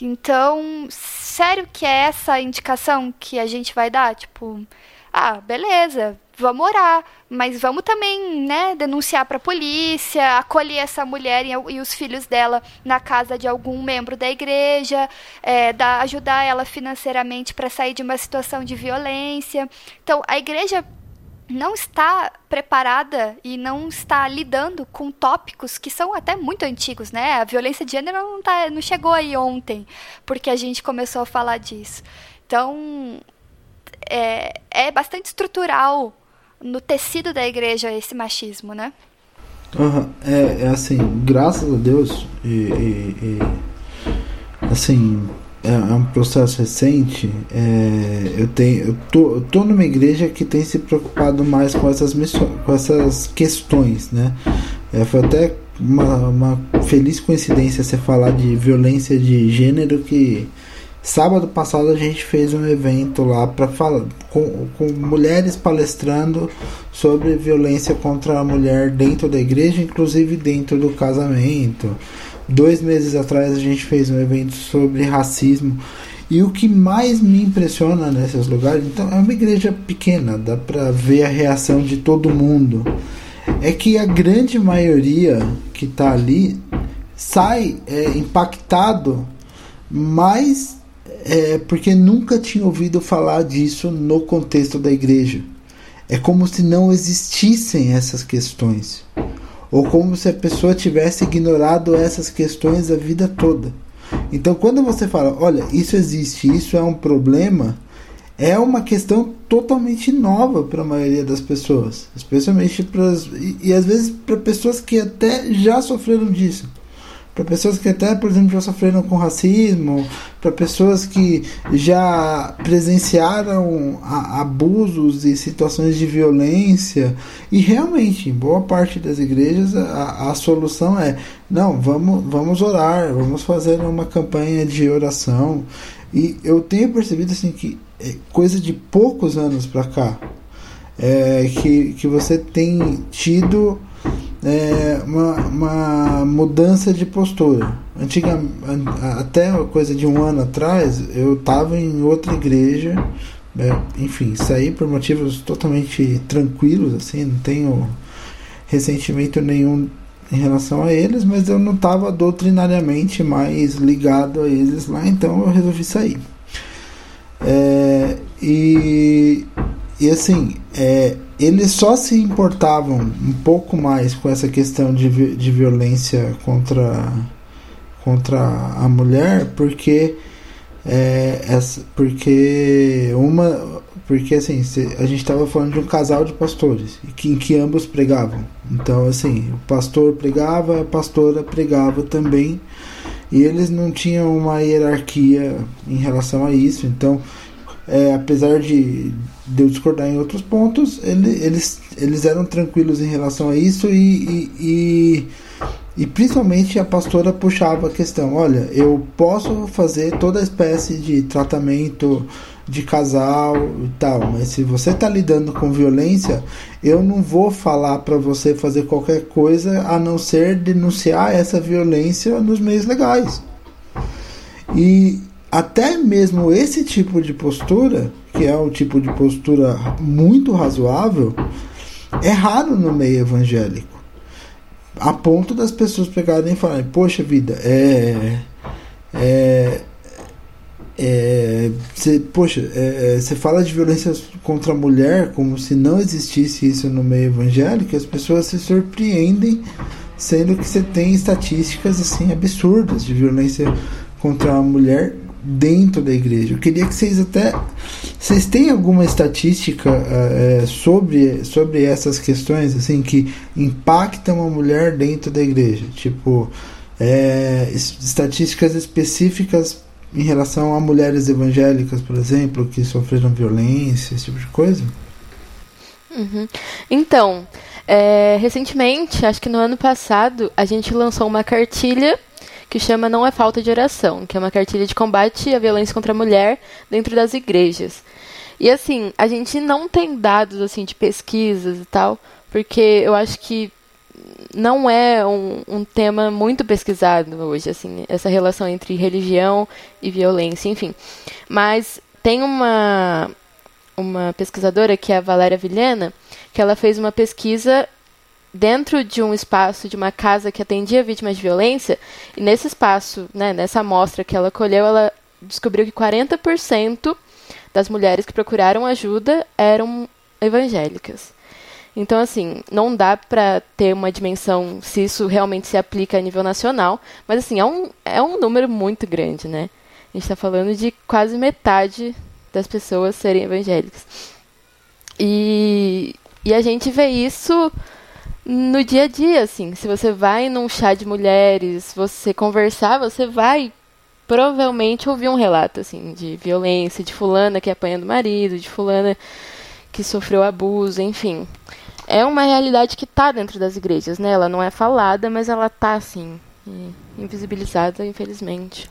Speaker 4: Então, sério que é essa indicação que a gente vai dar? Tipo, ah, beleza, vamos orar, mas vamos também, né, denunciar para a polícia, acolher essa mulher e, e, os filhos dela na casa de algum membro da igreja, é, dar, ajudar ela financeiramente para sair de uma situação de violência. Então, a igreja não está preparada e não está lidando com tópicos que são até muito antigos, né? A violência de gênero não, tá, não chegou aí ontem, porque a gente começou a falar disso. Então, é, é bastante estrutural no tecido da igreja esse machismo, né?
Speaker 1: Uhum. É, é assim, graças a Deus, e, e, e assim, é, é, um processo recente. É, eu tenho, eu tô, eu tô numa igreja que tem se preocupado mais com essas missões, com essas questões, né? É, foi até uma, uma feliz coincidência você falar de violência de gênero que sábado passado a gente fez um evento lá para falar com, com mulheres palestrando sobre violência contra a mulher dentro da igreja, inclusive dentro do casamento. Dois meses atrás a gente fez um evento sobre racismo. E o que mais me impressiona nesses lugares, então é uma igreja pequena, dá para ver a reação de todo mundo. É que a grande maioria que está ali sai é, impactado, mas é, porque nunca tinha ouvido falar disso no contexto da igreja. É como se não existissem essas questões ou como se a pessoa tivesse ignorado essas questões a vida toda. Então, quando você fala, olha, isso existe, isso é um problema, é uma questão totalmente nova para a maioria das pessoas, especialmente para e, e às vezes para pessoas que até já sofreram disso para pessoas que até, por exemplo, já sofreram com racismo, para pessoas que já presenciaram abusos e situações de violência. E realmente, em boa parte das igrejas, a, a solução é: não, vamos, vamos orar, vamos fazer uma campanha de oração. E eu tenho percebido assim que é coisa de poucos anos para cá é, que, que você tem tido é, uma, uma mudança de postura. Antiga, até coisa de um ano atrás, eu estava em outra igreja, é, enfim, saí por motivos totalmente tranquilos, assim, não tenho ressentimento nenhum em relação a eles, mas eu não estava doutrinariamente mais ligado a eles lá, então eu resolvi sair. É, e, e assim, é, eles só se importavam um pouco mais com essa questão de, de violência contra, contra a mulher porque é, essa, porque uma porque assim a gente estava falando de um casal de pastores em que ambos pregavam. Então assim o pastor pregava a pastora pregava também e eles não tinham uma hierarquia em relação a isso. Então é, apesar de, de eu discordar em outros pontos, ele, eles, eles eram tranquilos em relação a isso e, e, e, e, principalmente a pastora puxava a questão: olha, eu posso fazer toda espécie de tratamento de casal e tal, mas se você está lidando com violência, eu não vou falar para você fazer qualquer coisa a não ser denunciar essa violência nos meios legais. E, até mesmo esse tipo de postura, que é um tipo de postura muito razoável, é raro no meio evangélico. A ponto das pessoas pegarem e falarem, poxa vida, é, É, é, cê, poxa, você é, fala de violência contra a mulher como se não existisse isso no meio evangélico, as pessoas se surpreendem, sendo que você tem estatísticas assim absurdas de violência contra a mulher dentro da igreja. Eu queria que vocês até vocês têm alguma estatística é, sobre, sobre essas questões assim que impactam a mulher dentro da igreja, tipo é, estatísticas específicas em relação a mulheres evangélicas, por exemplo, que sofreram violência, esse tipo de coisa?
Speaker 3: Uhum. Então, é, recentemente, acho que no ano passado, a gente lançou uma cartilha que chama Não é Falta de Oração, que é uma cartilha de combate à violência contra a mulher dentro das igrejas. E assim, a gente não tem dados assim de pesquisas e tal, porque eu acho que não é um, um, tema muito pesquisado hoje, assim, essa relação entre religião e violência, enfim. Mas tem uma, uma pesquisadora, que é a Valéria Vilhena, que ela fez uma pesquisa dentro de um espaço de uma casa que atendia vítimas de violência, e nesse espaço, né, nessa amostra que ela colheu, ela descobriu que 40% das mulheres que procuraram ajuda eram evangélicas. Então, assim, não dá para ter uma dimensão se isso realmente se aplica a nível nacional, mas, assim, é um, é um número muito grande, né? A gente está falando de quase metade das pessoas serem evangélicas. E, e a gente vê isso no dia a dia, assim. Se você vai num chá de mulheres, você conversar, você vai provavelmente ouvir um relato, assim, de violência, de fulana que apanha do marido, de fulana que sofreu abuso, enfim é uma realidade que está dentro das igrejas, né? Ela não é falada, mas ela está assim, invisibilizada, infelizmente.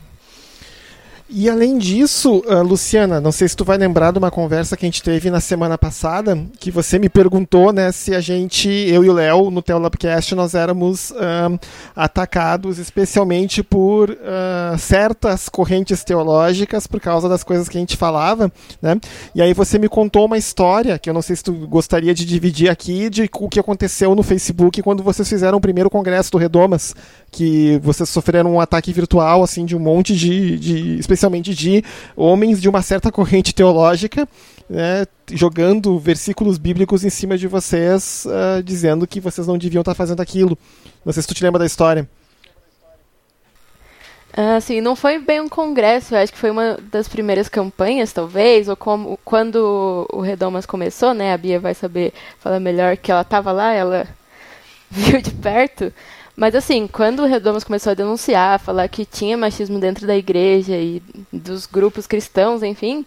Speaker 2: E além disso, uh, Luciana, não sei se tu vai lembrar de uma conversa que a gente teve na semana passada, que você me perguntou, né, se a gente, eu e o Léo, no Teolabcast, nós éramos uh, atacados especialmente por uh, certas correntes teológicas por causa das coisas que a gente falava, né? E aí você me contou uma história que eu não sei se tu gostaria de dividir aqui de o que aconteceu no Facebook quando vocês fizeram o primeiro congresso do Redomas, que vocês sofreram um ataque virtual assim de um monte de, de especialmente de homens de uma certa corrente teológica, né, jogando versículos bíblicos em cima de vocês, uh, dizendo que vocês não deviam estar fazendo aquilo. Não sei se tu te lembra da história.
Speaker 3: Assim, não foi bem um congresso, eu acho que foi uma das primeiras campanhas, talvez, ou como quando o Redomas começou, né? A Bia vai saber falar melhor que ela estava lá, ela viu de perto. Mas assim, quando o Redomas começou a denunciar, falar que tinha machismo dentro da igreja e dos grupos cristãos, enfim,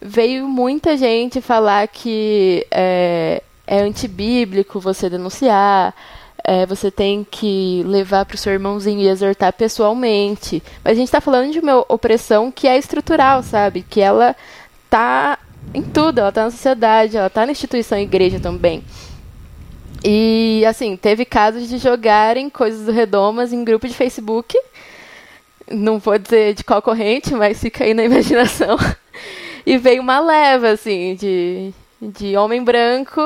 Speaker 3: veio muita gente falar que é, é antibíblico você denunciar, é, você tem que levar para o seu irmãozinho e exortar pessoalmente. Mas a gente está falando de uma opressão que é estrutural, sabe? Que ela tá em tudo, ela tá na sociedade, ela tá na instituição igreja também. E, assim, teve casos de jogarem coisas do Redomas em grupo de Facebook. Não vou dizer de qual corrente, mas fica aí na imaginação. E veio uma leva, assim, de, de homem branco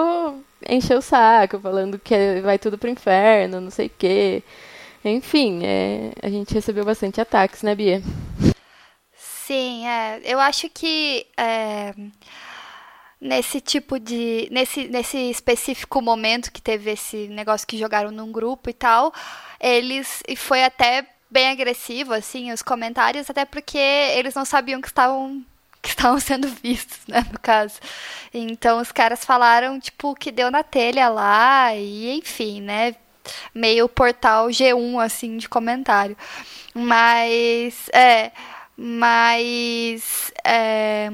Speaker 3: encher o saco, falando que vai tudo pro inferno, não sei o quê. Enfim, é, a gente recebeu bastante ataques, né, Bia?
Speaker 4: Sim, é, eu acho que. É nesse tipo de. Nesse, nesse específico momento que teve esse negócio que jogaram num grupo e tal, eles. E foi até bem agressivo, assim, os comentários, até porque eles não sabiam que estavam. Que estavam sendo vistos, né, no caso. Então os caras falaram, tipo, que deu na telha lá, e enfim, né? Meio portal G1, assim, de comentário. Mas. É. Mas. É,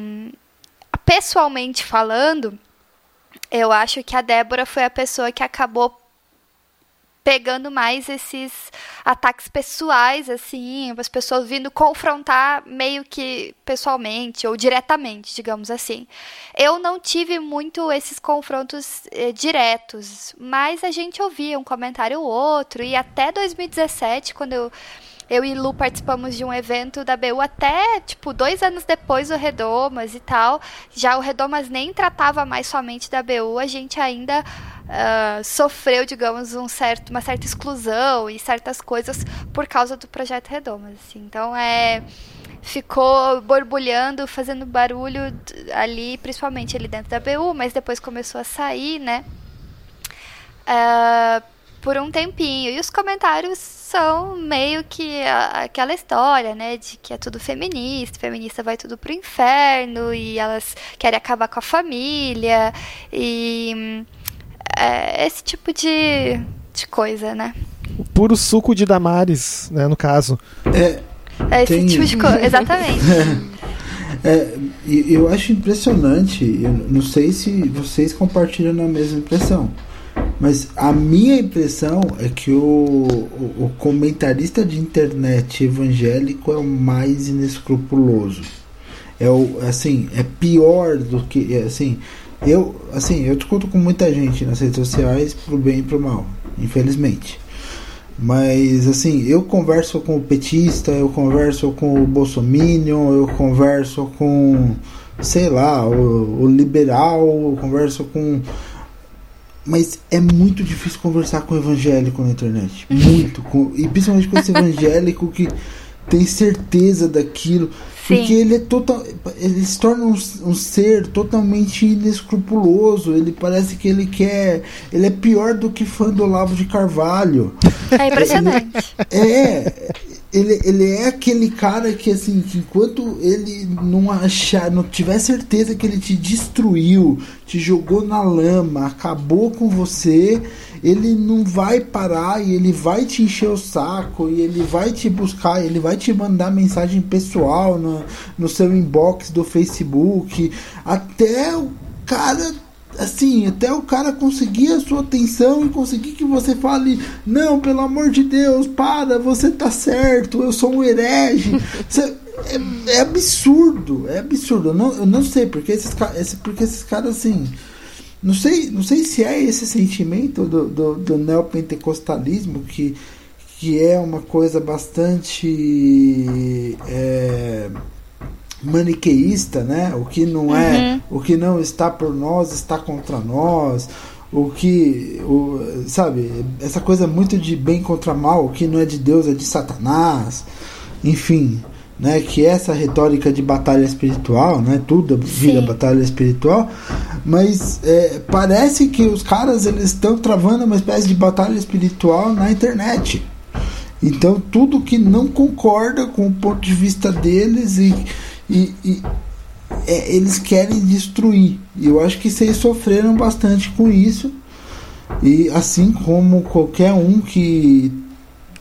Speaker 4: pessoalmente falando, eu acho que a Débora foi a pessoa que acabou pegando mais esses ataques pessoais, assim, as pessoas vindo confrontar meio que pessoalmente ou diretamente, digamos assim. Eu não tive muito esses confrontos eh, diretos, mas a gente ouvia um comentário ou outro, e até 2017, quando eu eu e Lu participamos de um evento da BU até, tipo, dois anos depois do Redomas e tal. Já o Redomas nem tratava mais somente da BU, a gente ainda uh, sofreu, digamos, um certo, uma certa exclusão e certas coisas por causa do projeto Redomas. Assim. Então, é ficou borbulhando, fazendo barulho ali, principalmente ali dentro da BU, mas depois começou a sair, né? Uh, por um tempinho. E os comentários são meio que a, aquela história, né? De que é tudo feminista, feminista vai tudo pro inferno, e elas querem acabar com a família, e é, esse tipo de, de coisa, né?
Speaker 2: O puro suco de Damares, né, no caso.
Speaker 1: É,
Speaker 4: é esse tem... tipo de coisa, exatamente.
Speaker 1: É, eu acho impressionante, eu não sei se vocês compartilham a mesma impressão, mas a minha impressão é que o, o, o comentarista de internet evangélico é o mais inescrupuloso. É o assim, é pior do que assim, eu assim, eu discuto com muita gente nas redes sociais pro bem e pro mal, infelizmente. Mas assim, eu converso com o petista, eu converso com o bolsominion, eu converso com sei lá, o, o liberal, eu converso com mas é muito difícil conversar com evangélico na internet. Muito. Com, e principalmente com esse evangélico que tem certeza daquilo. Sim. Porque ele é total. Ele se torna um, um, ser totalmente inescrupuloso. Ele parece que ele quer. Ele é pior do que fã do Olavo de Carvalho.
Speaker 4: É impressionante.
Speaker 1: Ele, é ele, ele é aquele cara que assim, que enquanto ele não achar, não tiver certeza que ele te destruiu, te jogou na lama, acabou com você, ele não vai parar e ele vai te encher o saco e ele vai te buscar, ele vai te mandar mensagem pessoal no, no seu inbox do Facebook, até o cara assim, até o cara conseguir a sua atenção e conseguir que você fale, não, pelo amor de Deus, para, você tá certo, eu sou um herege. Você, é, é, absurdo, é absurdo. Eu não, eu não sei porque esses, esse, porque esses caras assim. Não sei, não sei se é esse sentimento do, do, do neopentecostalismo que, que é uma coisa bastante. É, maniqueísta, né? O que não é, uhum. o que não está por nós está contra nós. O que, o, sabe, essa coisa muito de bem contra mal, o que não é de Deus é de Satanás. Enfim, né, que é essa retórica de batalha espiritual, né, tudo vira Sim. batalha espiritual, mas é, parece que os caras eles estão travando uma espécie de batalha espiritual na internet. Então tudo que não concorda com o ponto de vista deles e e, e é, eles querem destruir. E eu acho que vocês sofreram bastante com isso. E assim como qualquer um que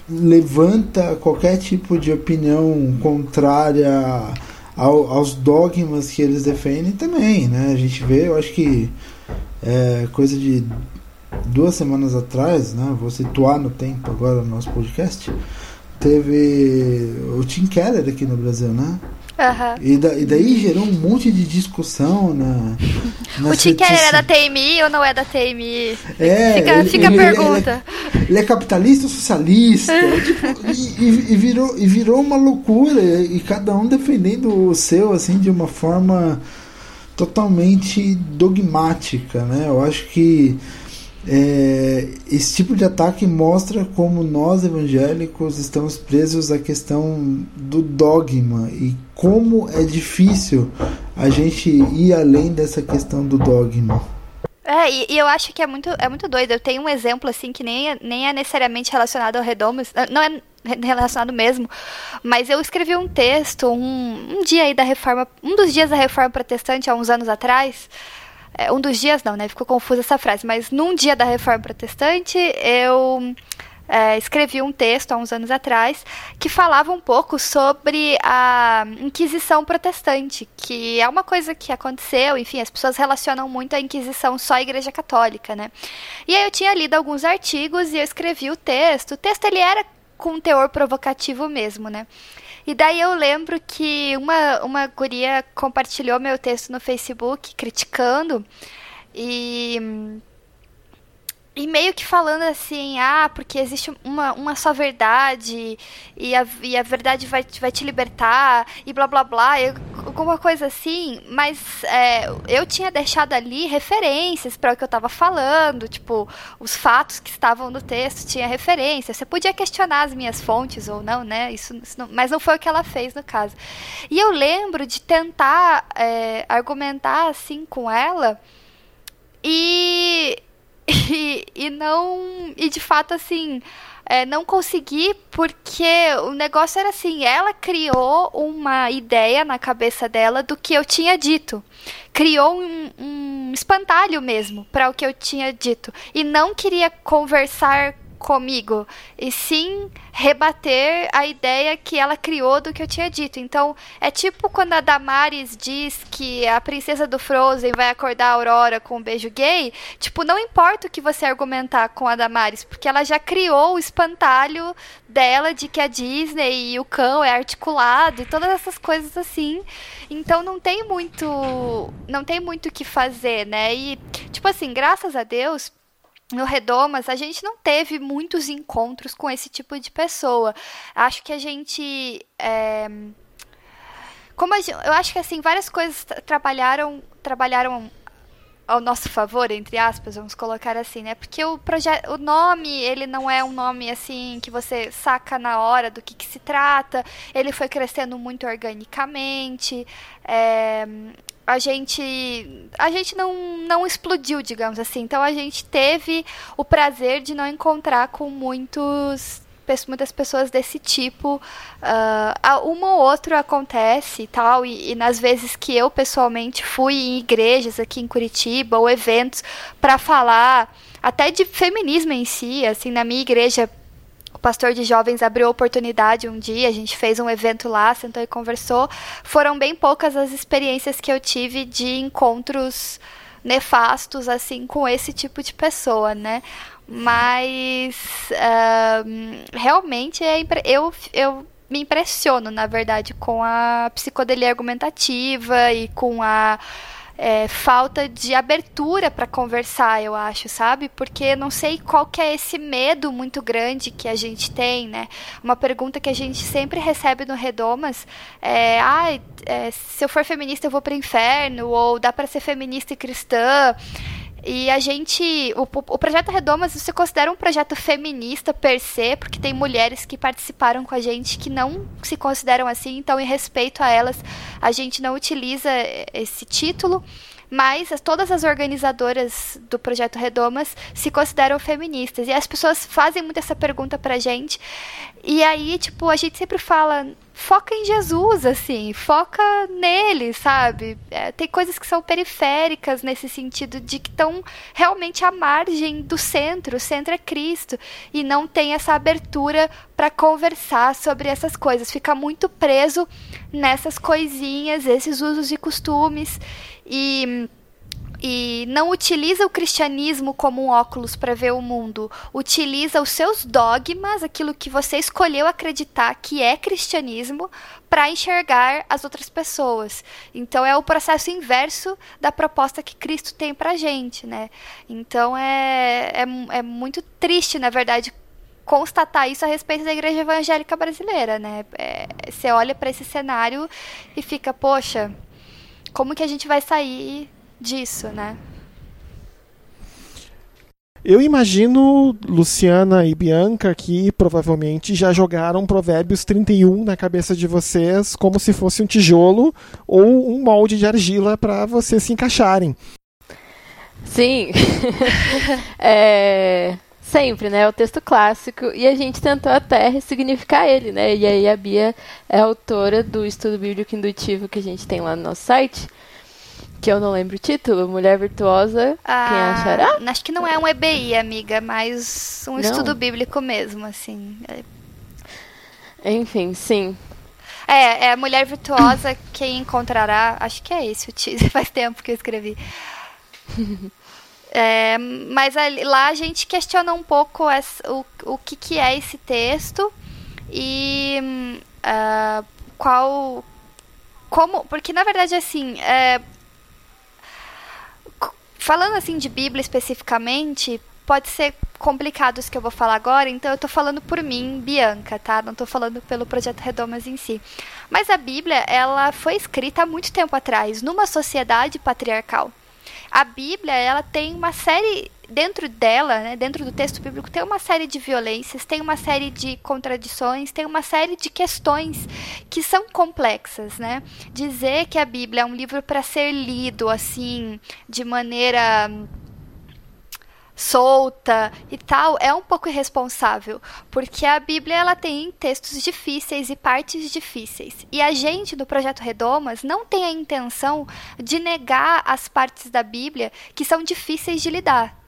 Speaker 1: levanta qualquer tipo de opinião contrária ao, aos dogmas que eles defendem também, né? A gente vê, eu acho que é coisa de duas semanas atrás, né? Vou situar no tempo agora no nosso podcast. Teve o Tim Keller aqui no Brasil, né?
Speaker 4: Uhum.
Speaker 1: E, da, e, daí gerou um monte de discussão na.
Speaker 4: na o Tim Keller é da TMI ou não é da TMI?
Speaker 1: É,
Speaker 4: fica,
Speaker 1: ele,
Speaker 4: fica
Speaker 1: ele,
Speaker 4: a pergunta.
Speaker 1: Ele é, ele é capitalista ou socialista? tipo, e, e, virou, e virou uma loucura, e cada um defendendo o seu, assim, de uma forma totalmente dogmática, né? Eu acho que é, esse tipo de ataque mostra como nós evangélicos estamos presos à questão do dogma e como é difícil a gente ir além dessa questão do dogma.
Speaker 4: É, e, e, eu acho que é muito, é muito doido. Eu tenho um exemplo, assim, que nem é, nem é necessariamente relacionado ao Redomas, não é relacionado mesmo, mas eu escrevi um texto um, um dia aí da reforma, um dos dias da reforma protestante, há uns anos atrás, é, um dos dias não, né? Ficou confusa essa frase, mas num dia da Reforma Protestante eu é, escrevi um texto há uns anos atrás que falava um pouco sobre a Inquisição Protestante, que é uma coisa que aconteceu, enfim, as pessoas relacionam muito a Inquisição só à Igreja Católica, né? E aí eu tinha lido alguns artigos e eu escrevi o texto. O texto ele era com um teor provocativo mesmo, né? E daí eu lembro que uma, uma guria compartilhou meu texto no Facebook criticando e e meio que falando assim, ah, porque existe uma, uma só verdade e a, e a verdade vai, vai te libertar e blá blá blá, eu, alguma coisa assim, mas é, eu tinha deixado ali referências para o que eu estava falando, tipo, os fatos que estavam no texto tinha referência. Você podia questionar as minhas fontes ou não, né? Isso, isso não, mas não foi o que ela fez no caso. E eu lembro de tentar é, argumentar assim com ela e e, e não. E de fato, assim. É, não consegui porque o negócio era assim, ela criou uma ideia na cabeça dela do que eu tinha dito. Criou um, um espantalho mesmo para o que eu tinha dito. E não queria conversar comigo, e sim rebater a ideia que ela criou do que eu tinha dito. Então, é tipo quando a Damaris diz que a princesa do Frozen vai acordar a Aurora com um beijo gay, tipo, não importa o que você argumentar com a Damaris, porque ela já criou o espantalho dela de que a Disney e o cão é articulado e todas essas coisas assim. Então não tem muito não tem muito o que fazer, né? E tipo assim, graças a Deus, no Redomas, a gente não teve muitos encontros com esse tipo de pessoa. Acho que a gente. É... Como a gente, eu acho que assim, várias coisas trabalharam, trabalharam ao nosso favor, entre aspas, vamos colocar assim, né? Porque o projeto, o nome, ele não é um nome assim que você saca na hora do que, que se trata. Ele foi crescendo muito organicamente. É, a gente a gente não, não explodiu, digamos assim. Então a gente teve o prazer de não encontrar com muitos muitas pessoas desse tipo. Uh, uma ou outra acontece e tal, e, e, nas vezes que eu pessoalmente fui em igrejas aqui em Curitiba ou eventos para falar até de feminismo em si, assim, na minha igreja pastor de jovens abriu oportunidade um dia, a gente fez um evento lá, sentou e conversou. Foram bem poucas as experiências que eu tive de encontros nefastos, assim, com esse tipo de pessoa, né? Mas realmente é eu, eu me impressiono, na verdade, com a psicodelia argumentativa e com a é, falta de abertura para conversar, eu acho, sabe? Porque não sei qual que é esse medo muito grande que a gente tem, né? Uma pergunta que a gente sempre recebe no Redomas é, ah, é, se eu for feminista eu vou para o inferno, ou dá para ser feminista e cristã. E a gente. O, o projeto Redomas se considera um projeto feminista per se, porque tem mulheres que participaram com a gente que não se consideram assim, então, em respeito a elas, a gente não utiliza esse título mas todas as organizadoras do projeto Redomas se consideram feministas. E as pessoas fazem muito essa pergunta pra gente. E aí, tipo, a gente sempre fala, foca em Jesus, assim, foca nele, sabe? É, tem coisas que são periféricas nesse sentido de que estão realmente à margem do centro. O centro é Cristo. E não tem essa abertura para conversar sobre essas coisas. Fica muito preso nessas coisinhas, esses usos e costumes e e não utiliza o cristianismo como um óculos para ver o mundo, utiliza os seus dogmas, aquilo que você escolheu acreditar que é cristianismo, para enxergar as outras pessoas. Então é o processo inverso da proposta que Cristo tem para gente, né? Então é, é, é muito triste, na verdade, constatar isso a respeito da igreja evangélica brasileira, né? É, você olha para esse cenário e fica, poxa, como que a gente vai sair disso, né?
Speaker 2: Eu imagino Luciana e Bianca que provavelmente já jogaram Provérbios 31 na cabeça de vocês como se fosse um tijolo ou um molde de argila para vocês se encaixarem.
Speaker 3: Sim. é, sempre, né? É o texto clássico. E a gente tentou até ressignificar ele, né? E aí a Bia é autora do estudo bíblico indutivo que a gente tem lá no nosso site. Que eu não lembro o título, Mulher Virtuosa, ah, quem achará?
Speaker 4: Acho que não é um EBI, amiga, mas um não. estudo bíblico mesmo, assim.
Speaker 3: Enfim, sim.
Speaker 4: É, é a Mulher Virtuosa, quem encontrará. Acho que é esse o título, faz tempo que eu escrevi. É, mas ali, lá a gente questiona um pouco essa, o, o que, que é esse texto e uh, qual. Como. Porque na verdade, assim. É, falando assim de Bíblia especificamente, pode ser complicado os que eu vou falar agora, então eu tô falando por mim, Bianca, tá? Não tô falando pelo projeto Redomas em si. Mas a Bíblia, ela foi escrita há muito tempo atrás, numa sociedade patriarcal. A Bíblia, ela tem uma série dentro dela, né, dentro do texto bíblico, tem uma série de violências, tem uma série de contradições, tem uma série de questões que são complexas, né? Dizer que a Bíblia é um livro para ser lido assim, de maneira solta e tal, é um pouco irresponsável, porque a Bíblia ela tem textos difíceis e partes difíceis. E a gente do projeto Redomas não tem a intenção de negar as partes da Bíblia que são difíceis de lidar.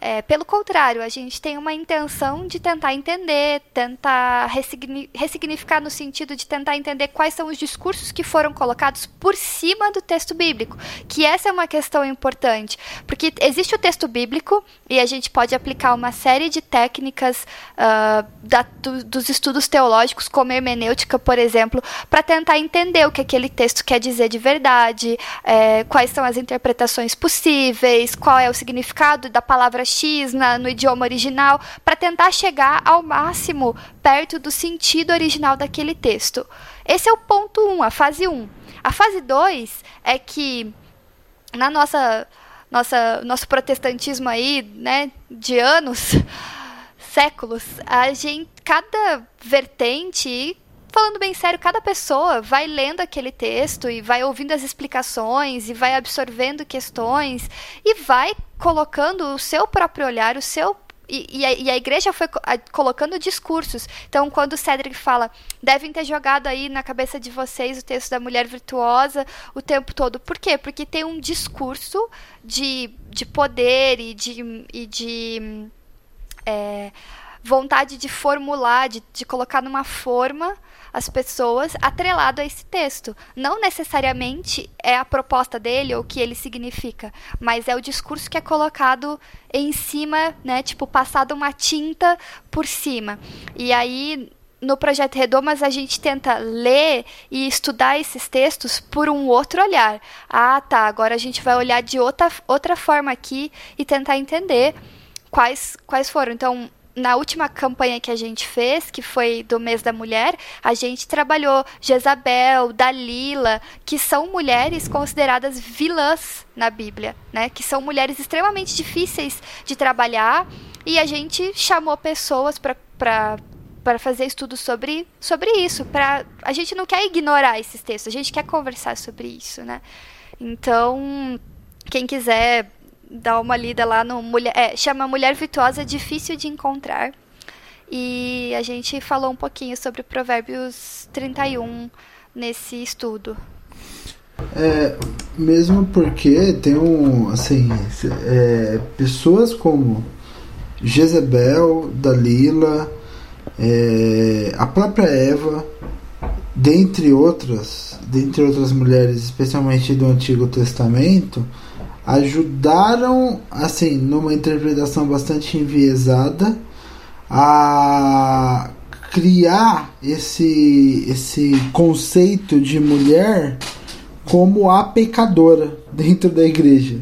Speaker 4: É, pelo contrário, a gente tem uma intenção de tentar entender, tentar ressignificar no sentido de tentar entender quais são os discursos que foram colocados por cima do texto bíblico, que essa é uma questão importante, porque existe o texto bíblico e a gente pode aplicar uma série de técnicas uh, da, do, dos estudos teológicos, como hermenêutica, por exemplo, para tentar entender o que aquele texto quer dizer de verdade, é, quais são as interpretações possíveis, qual é o significado da palavra X na, no idioma original, para tentar chegar ao máximo perto do sentido original daquele texto. Esse é o ponto 1, um, a fase 1. Um. A fase 2 é que na nossa, nossa nosso protestantismo aí, né, de anos, séculos, a gente cada vertente falando bem sério, cada pessoa vai lendo aquele texto e vai ouvindo as explicações e vai absorvendo questões e vai colocando o seu próprio olhar, o seu e, e, a, e, a, igreja foi colocando discursos. Então, quando o Cedric fala, devem ter jogado aí na cabeça de vocês o texto da mulher virtuosa o tempo todo. Por quê? Porque tem um discurso de, de poder e de, e de é, vontade de formular, de, de colocar numa forma as pessoas atrelado a esse texto. Não necessariamente é a proposta dele ou o que ele significa, mas é o discurso que é colocado em cima, né, tipo passado uma tinta por cima. E aí no projeto Redomas a gente tenta ler e estudar esses textos por um outro olhar. Ah, tá, agora a gente vai olhar de outra, outra forma aqui e tentar entender quais, quais foram. Então, na última campanha que a gente fez, que foi do mês da mulher, a gente trabalhou Jezabel, Dalila, que são mulheres consideradas vilãs na Bíblia, né? Que são mulheres extremamente difíceis de trabalhar e a gente chamou pessoas para para fazer estudos sobre, sobre isso. Pra, a gente não quer ignorar esses textos, a gente quer conversar sobre isso, né? Então, quem quiser dá uma lida lá no mulher, é, chama Mulher Virtuosa Difícil de Encontrar. E a gente falou um pouquinho sobre Provérbios 31 nesse estudo.
Speaker 1: É, mesmo porque tem um, assim, é, pessoas como Jezebel, Dalila, é, a própria Eva, dentre outras, dentre outras mulheres, especialmente do Antigo Testamento, ajudaram, assim, numa interpretação bastante enviesada, a criar esse, esse conceito de mulher como a pecadora dentro da igreja.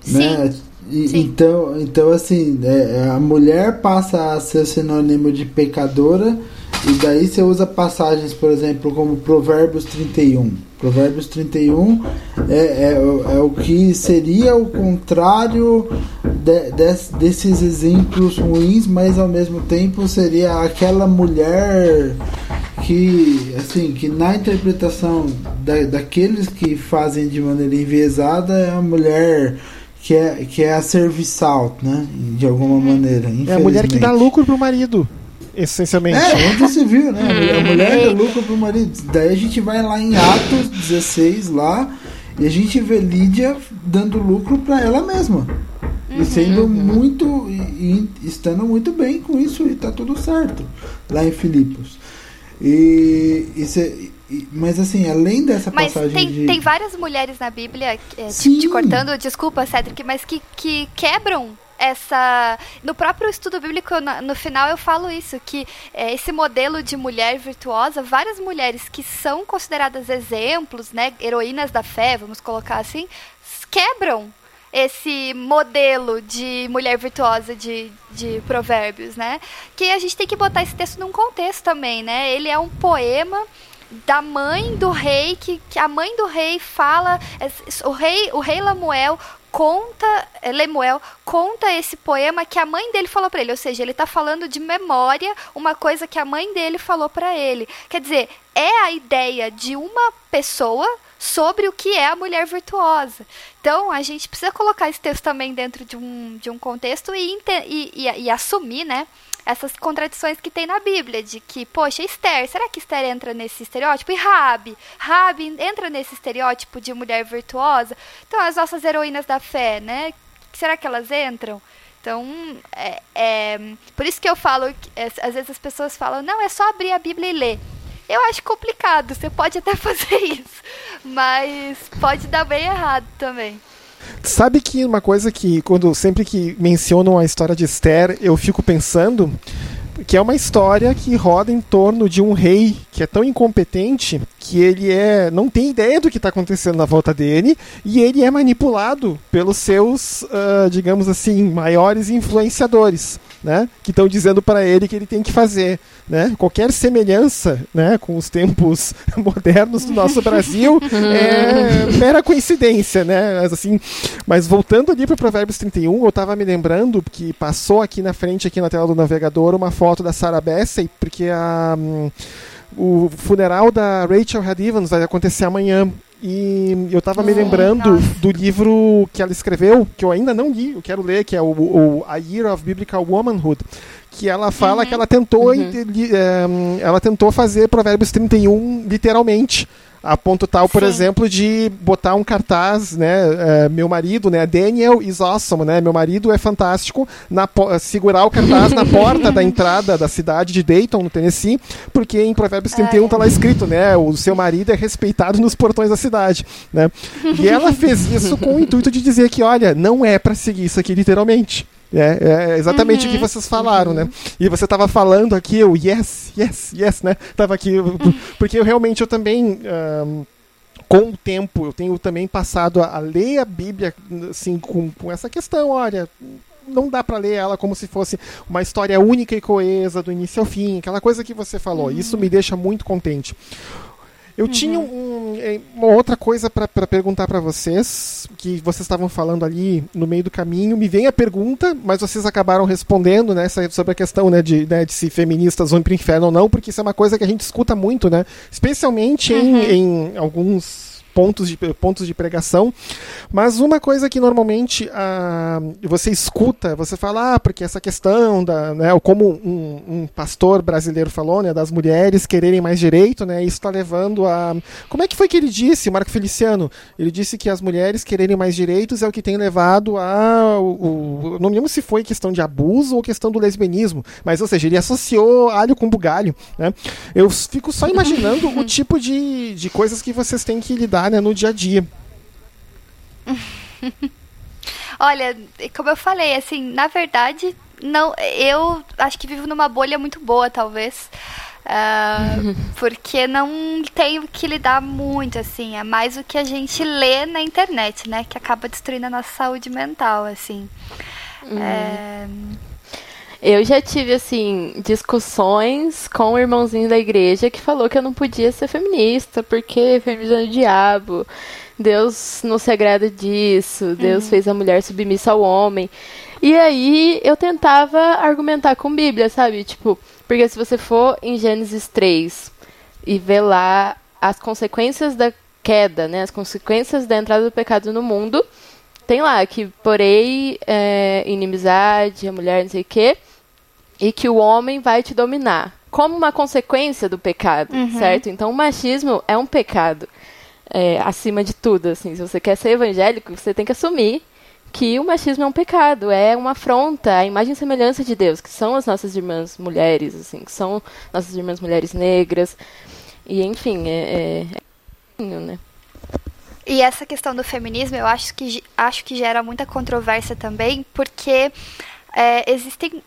Speaker 1: Sim. Né? E, então, então, assim, é, a mulher passa a ser sinônimo de pecadora, e daí você usa passagens, por exemplo, como Provérbios 31 Provérbios 31 é, é, é o que seria o contrário de, de, desses exemplos ruins, mas ao mesmo tempo seria aquela mulher que, assim, que na interpretação da, daqueles que fazem de maneira enviesada é a mulher que é, que é a serviçal, né? De alguma maneira.
Speaker 2: É a mulher que dá lucro pro marido essencialmente.
Speaker 1: É, onde você viu, né? A mulher dá lucro pro marido. Daí a gente vai lá em Atos 16, lá, e a gente vê Lídia dando lucro para ela mesma. Uhum, e sendo uhum. muito. E, e, estando muito bem com isso, e tá tudo certo. Lá em Filipos. E, e cê, mas assim, além dessa mas passagem
Speaker 4: tem,
Speaker 1: de...
Speaker 4: tem várias mulheres na Bíblia, é, te, te, cortando, desculpa, Cedric, mas que, que quebram essa no próprio estudo bíblico no, final eu falo isso que é, esse modelo de mulher virtuosa várias mulheres que são consideradas exemplos né heroínas da fé vamos colocar assim quebram esse modelo de mulher virtuosa de, de provérbios, né? Que a gente tem que botar esse texto num contexto também, né? Ele é um poema da mãe do rei que, que a mãe do rei fala o rei o rei Lamuel conta é, Lemuel conta esse poema que a mãe dele falou para ele, ou seja, ele está falando de memória uma coisa que a mãe dele falou para ele. Quer dizer, é a ideia de uma pessoa sobre o que é a mulher virtuosa. Então, a gente precisa colocar esse texto também dentro de um, de um contexto e, e, e, e assumir, né? Essas contradições que tem na Bíblia, de que, poxa, Esther, será que Esther entra nesse estereótipo? E Rabi, Rabi entra nesse estereótipo de mulher virtuosa? Então, as nossas heroínas da fé, né? Será que elas entram? Então, é, é por isso que eu falo, é, às vezes as pessoas falam, não, é só abrir a Bíblia e ler. Eu acho complicado, você pode até fazer isso, mas pode dar bem errado também.
Speaker 2: Sabe que uma coisa que, quando sempre que mencionam a história de Esther, eu fico pensando que é uma história que roda em torno de um rei que é tão incompetente que ele é não tem ideia do que está acontecendo na volta dele e ele é manipulado pelos seus, uh, digamos assim, maiores influenciadores né, que estão dizendo para ele que ele tem que fazer. Né? Qualquer semelhança né, com os tempos modernos do nosso Brasil é mera coincidência. Né? Mas, assim, mas voltando ali para Provérbios 31, eu estava me lembrando que passou aqui na frente, aqui na tela do navegador, uma foto da Sarah Bessey, porque a. Um, o funeral da Rachel Had Evans vai acontecer amanhã. E eu estava me lembrando do livro que ela escreveu, que eu ainda não li, eu quero ler, que é o, o A Year of Biblical Womanhood, que ela fala uhum. que ela tentou, uhum. Eh, ela tentou fazer Provérbios 31 literalmente a ponto tal, por Sim. exemplo, de botar um cartaz, né? É, meu marido, né? Daniel is awesome, né? Meu marido é fantástico. Na, segurar o cartaz na porta da entrada da cidade de Dayton, no Tennessee, porque em Provérbios 31 está lá escrito, né? O seu marido é respeitado nos portões da cidade, né? E ela fez isso com o intuito de dizer que, olha, não é para seguir isso aqui literalmente. É, é exatamente uhum, o que uhum. vocês falaram, né? uhum. né? E você estava falando aqui, eu yes, yes, yes, né? Tava aqui, porque eu realmente eu também um, com o tempo eu tenho também passado a, a ler a Bíblia assim com, com essa questão, olha, não dá para ler ela como se fosse uma história única e coesa do início ao fim, aquela coisa que você falou. Uhum. Isso me deixa muito contente. Eu uhum. tinha um, é, uma outra coisa para perguntar para vocês, que vocês estavam falando ali no meio do caminho. Me vem a pergunta, mas vocês acabaram respondendo, né, sobre a questão, né, de, né, de se feministas vão para o inferno ou não, porque isso é uma coisa que a gente escuta muito, né, especialmente uhum. em, em alguns pontos de, pontos de pregação. Mas uma coisa que normalmente ah, você escuta, você fala, ah, porque essa questão da, né, como um, um, pastor brasileiro falou, né, das mulheres quererem mais direito, né, isso está levando a, como é que foi que ele disse, Marco Feliciano? Ele disse que as mulheres quererem mais direitos é o que tem levado a, o, não me lembro se foi questão de abuso ou questão do lesbianismo, mas ou seja, ele associou alho com bugalho, né? Eu fico só imaginando o tipo de, de coisas que vocês têm que lidar né, no dia a dia.
Speaker 4: Olha, como eu falei, assim, na verdade, não, eu acho que vivo numa bolha muito boa, talvez. Uh, porque não tenho que lidar muito, assim. É mais o que a gente lê na internet, né? Que acaba destruindo a nossa saúde mental, assim. Uhum. É...
Speaker 3: Eu já tive, assim, discussões com o irmãozinho da igreja que falou que eu não podia ser feminista, porque feminismo é o diabo. Deus não se agrada disso, Deus uhum. fez a mulher submissa ao homem. E aí eu tentava argumentar com Bíblia, sabe? Tipo, porque se você for em Gênesis 3 e ver lá as consequências da queda, né? As consequências da entrada do pecado no mundo, tem lá que porém é, inimizade, a mulher não sei o quê, e que o homem vai te dominar. Como uma consequência do pecado, uhum. certo? Então o machismo é um pecado. É, acima de tudo, assim, se você quer ser evangélico, você tem que assumir que o machismo é um pecado, é uma afronta à imagem e semelhança de Deus, que são as nossas irmãs mulheres, assim, que são nossas irmãs mulheres negras. E enfim, é, é, é né?
Speaker 4: E essa questão do feminismo, eu acho que, acho que gera muita controvérsia também, porque é, existem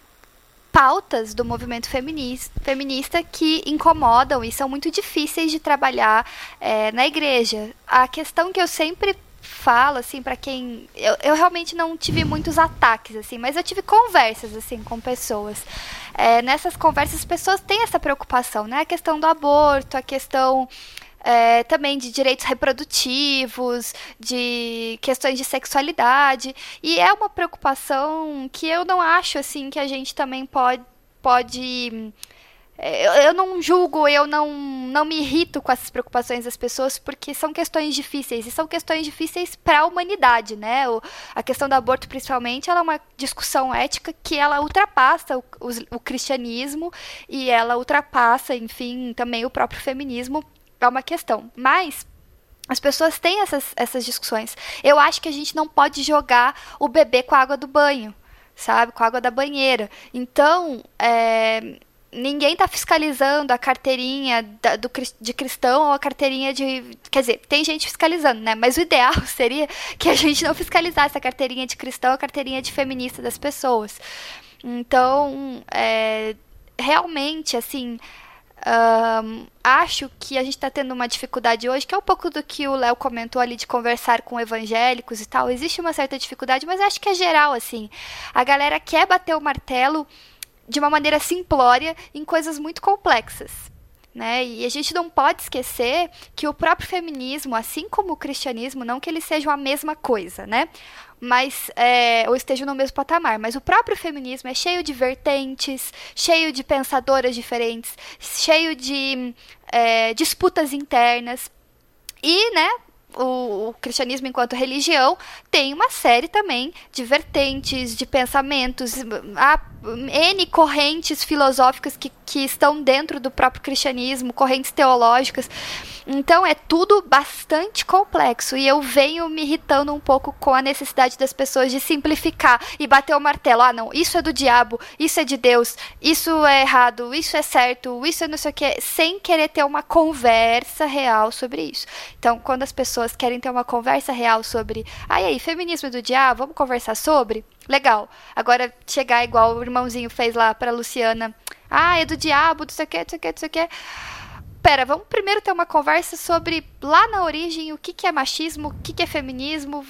Speaker 4: pautas do movimento feminista, que incomodam e são muito difíceis de trabalhar é, na igreja. A questão que eu sempre falo, assim, para quem. Eu, eu realmente não tive muitos ataques, assim, mas eu tive conversas, assim, com pessoas. É, nessas conversas, as pessoas têm essa preocupação, né? A questão do aborto, a questão. É, também de direitos reprodutivos, de questões de sexualidade. E é uma preocupação que eu não acho assim que a gente também pode, pode é, eu não julgo, eu não, não me irrito com essas preocupações das pessoas, porque são questões difíceis, e são questões difíceis para a humanidade, né? O, a questão do aborto, principalmente, ela é uma discussão ética que ela ultrapassa o, o, o cristianismo e ela ultrapassa, enfim, também o próprio feminismo, é uma questão. Mas as pessoas têm essas, essas discussões. Eu acho que a gente não pode jogar o bebê com a água do banho, sabe? Com a água da banheira. Então, é, ninguém está fiscalizando a carteirinha da, do, de cristão ou a carteirinha de. Quer dizer, tem gente fiscalizando, né? Mas o ideal seria que a gente não fiscalizasse a carteirinha de cristão ou a carteirinha de feminista das pessoas. Então, é, realmente, assim. Um, acho que a gente está tendo uma dificuldade hoje, que é um pouco do que o Léo comentou ali de conversar com evangélicos e tal. Existe uma certa dificuldade, mas acho que é geral, assim. A galera quer bater o martelo de uma maneira simplória em coisas muito complexas. Né? E a gente não pode esquecer que o próprio feminismo, assim como o cristianismo, não que eles sejam a mesma coisa, né? Mas, é, ou estejam no mesmo patamar, mas o próprio feminismo é cheio de vertentes, cheio de pensadoras diferentes, cheio de é, disputas internas. E, né, o, o, cristianismo enquanto religião tem uma série também de vertentes, de pensamentos, há N correntes filosóficas que, que estão dentro do próprio cristianismo, correntes teológicas. Então é tudo bastante complexo e eu venho me irritando um pouco com a necessidade das pessoas de simplificar e bater o martelo. Ah, não, isso é do diabo, isso é de Deus, isso é errado, isso é certo, isso é não sei o que, sem querer ter uma conversa real sobre isso. Então, quando as pessoas querem ter uma conversa real sobre, ah, e aí, feminismo é do diabo, vamos conversar sobre? Legal. Agora chegar igual o irmãozinho fez lá pra Luciana. Ah, é do diabo, não sei o que, não sei o que, não sei o que pera, vamos primeiro ter uma conversa sobre lá na origem o que, que é machismo, o que, que é feminismo,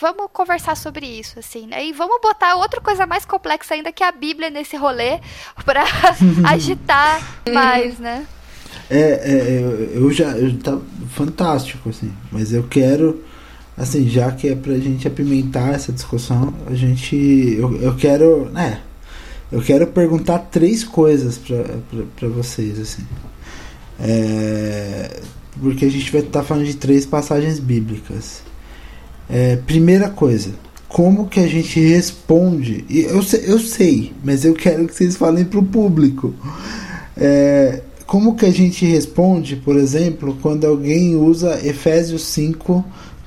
Speaker 4: vamos conversar sobre isso, assim, né? E vamos botar outra coisa mais complexa ainda que a Bíblia nesse rolê para agitar mais, né?
Speaker 1: É, é eu, eu, já, eu tá fantástico, assim, mas eu quero, assim, já que é pra gente apimentar essa discussão, a gente, eu, eu quero, né, eu quero perguntar três coisas para vocês, assim. É, porque a gente vai estar tá falando de três passagens bíblicas. É, primeira coisa, como que a gente responde? Eu, eu sei, mas eu quero que vocês falem para o público. É, como que a gente responde, por exemplo, quando alguém usa Efésios 5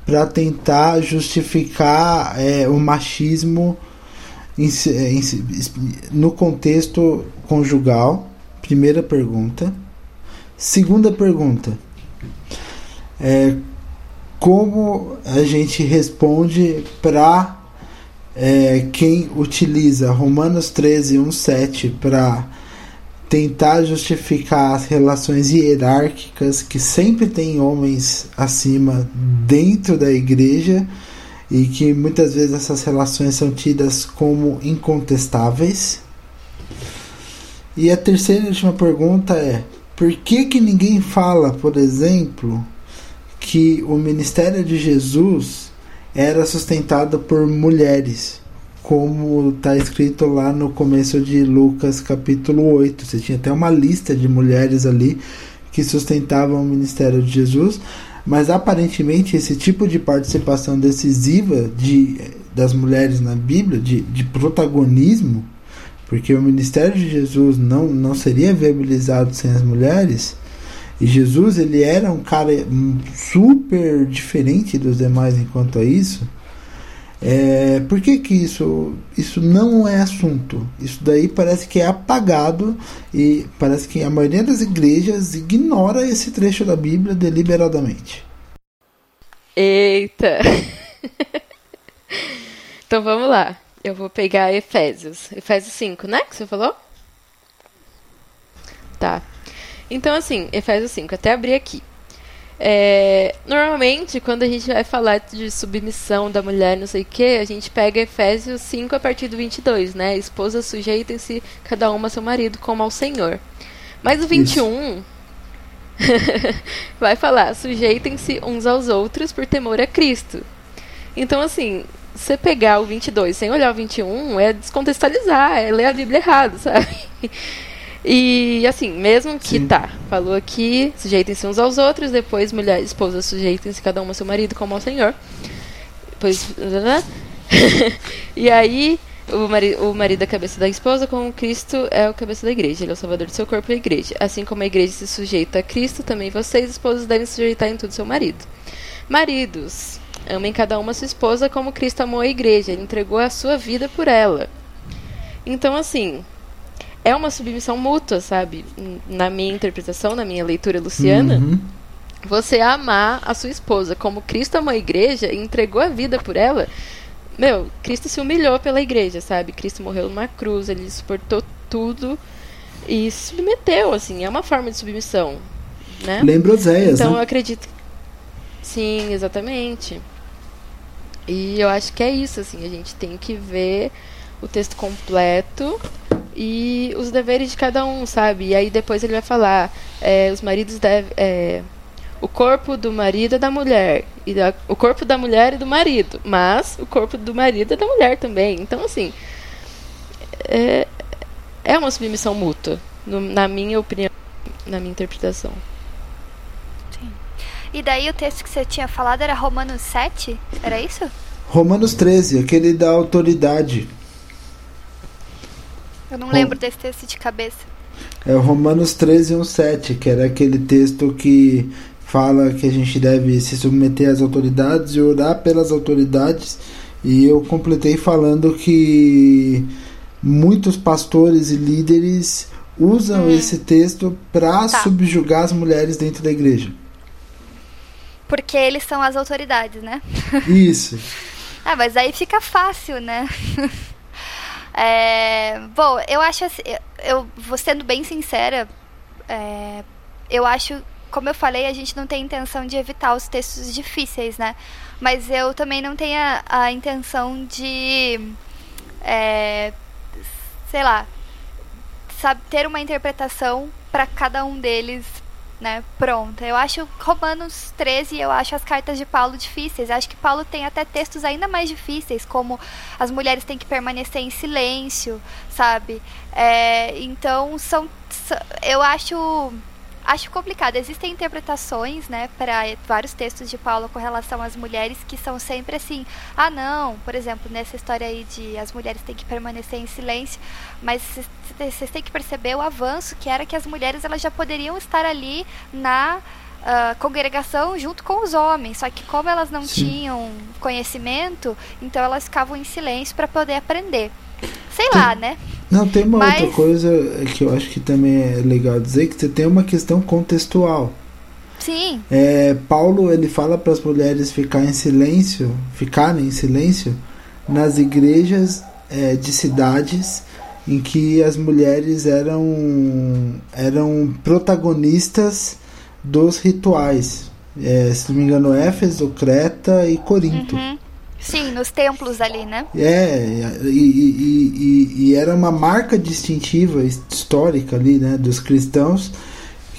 Speaker 1: para tentar justificar é, o machismo em, em, no contexto conjugal? Primeira pergunta. Segunda pergunta. É, como a gente responde para é, quem utiliza Romanos 13, 1, 7 para tentar justificar as relações hierárquicas que sempre tem homens acima dentro da igreja e que muitas vezes essas relações são tidas como incontestáveis. E a terceira e última pergunta é: por que, que ninguém fala, por exemplo, que o ministério de Jesus era sustentado por mulheres? Como está escrito lá no começo de Lucas capítulo 8. Você tinha até uma lista de mulheres ali que sustentavam o ministério de Jesus, mas aparentemente esse tipo de participação decisiva de, das mulheres na Bíblia, de, de protagonismo, porque o ministério de Jesus não, não seria viabilizado sem as mulheres. E Jesus ele era um cara super diferente dos demais enquanto a isso. É, por que, que isso, isso não é assunto? Isso daí parece que é apagado e parece que a maioria das igrejas ignora esse trecho da Bíblia deliberadamente.
Speaker 3: Eita! então vamos lá. Eu vou pegar Efésios. Efésios 5, né? Que você falou? Tá. Então, assim, Efésios 5, até abrir aqui. É, normalmente, quando a gente vai falar de submissão da mulher, não sei o que, a gente pega Efésios 5 a partir do 22, né? Esposas sujeitem-se cada uma a seu marido como ao Senhor. Mas o 21 vai falar: sujeitem-se uns aos outros por temor a Cristo. Então, assim, você pegar o 22 sem olhar o 21 é descontextualizar, é ler a Bíblia errado, sabe? E assim, mesmo que Sim. tá, falou aqui, sujeitem-se uns aos outros, depois mulher, esposa, sujeitem-se cada uma ao seu marido como ao Senhor. Depois. e aí, o, mari o marido é a cabeça da esposa, como Cristo é o cabeça da igreja. Ele é o salvador do seu corpo e a igreja. Assim como a igreja se sujeita a Cristo, também vocês, esposas, devem se sujeitar em tudo seu marido. Maridos, amem cada uma sua esposa como Cristo amou a igreja. Ele entregou a sua vida por ela. Então, assim, é uma submissão mútua, sabe? Na minha interpretação, na minha leitura luciana, uhum. você amar a sua esposa como Cristo amou a igreja e entregou a vida por ela. Meu, Cristo se humilhou pela igreja, sabe? Cristo morreu numa cruz, ele suportou tudo e se submeteu, assim, é uma forma de submissão, né?
Speaker 1: Lembra Oséias,
Speaker 3: Então
Speaker 1: né?
Speaker 3: eu acredito. Sim, exatamente. E eu acho que é isso, assim, a gente tem que ver o texto completo e os deveres de cada um, sabe? E aí depois ele vai falar, é, os maridos devem. É, o corpo do marido é da mulher. E da, o corpo da mulher é do marido. Mas o corpo do marido é da mulher também. Então, assim. É, é uma submissão mútua, no, na minha opinião, na minha interpretação.
Speaker 4: Sim. E daí o texto que você tinha falado era Romanos 7? Era isso?
Speaker 1: Romanos 13, aquele da autoridade.
Speaker 4: Eu não lembro desse texto de cabeça.
Speaker 1: É o Romanos 13, 1, 7, que era aquele texto que fala que a gente deve se submeter às autoridades e orar pelas autoridades. E eu completei falando que muitos pastores e líderes usam hum. esse texto para tá. subjugar as mulheres dentro da igreja.
Speaker 4: Porque eles são as autoridades, né?
Speaker 1: Isso.
Speaker 4: ah, mas aí fica fácil, né? É, bom, eu acho assim, eu vou sendo bem sincera, é, eu acho, como eu falei, a gente não tem intenção de evitar os textos difíceis, né? Mas eu também não tenho a, a intenção de, é, sei lá, sabe, ter uma interpretação para cada um deles né, pronta. Eu acho Romanos 13, eu acho as cartas de Paulo difíceis. Acho que Paulo tem até textos ainda mais difíceis, como as mulheres têm que permanecer em silêncio, sabe? É, então, são, eu acho acho complicado. Existem interpretações, né, para vários textos de Paulo com relação às mulheres que são sempre assim: ah, não, por exemplo, nessa história aí de as mulheres têm que permanecer em silêncio, mas vocês têm que perceber o avanço que era que as mulheres elas já poderiam estar ali na Uh, congregação junto com os homens, só que como elas não Sim. tinham conhecimento, então elas ficavam em silêncio para poder aprender. Sei lá, né?
Speaker 1: Não, tem uma Mas... outra coisa que eu acho que também é legal dizer, que você tem uma questão contextual.
Speaker 4: Sim.
Speaker 1: É, Paulo, ele fala para as mulheres ficar em silêncio, ficarem em silêncio nas igrejas é, de cidades em que as mulheres eram, eram protagonistas dos rituais. É, se não me engano, Éfeso, Creta e Corinto.
Speaker 4: Uhum. Sim, nos templos ali, né?
Speaker 1: É, e, e, e, e, era uma marca distintiva histórica ali, né, dos cristãos,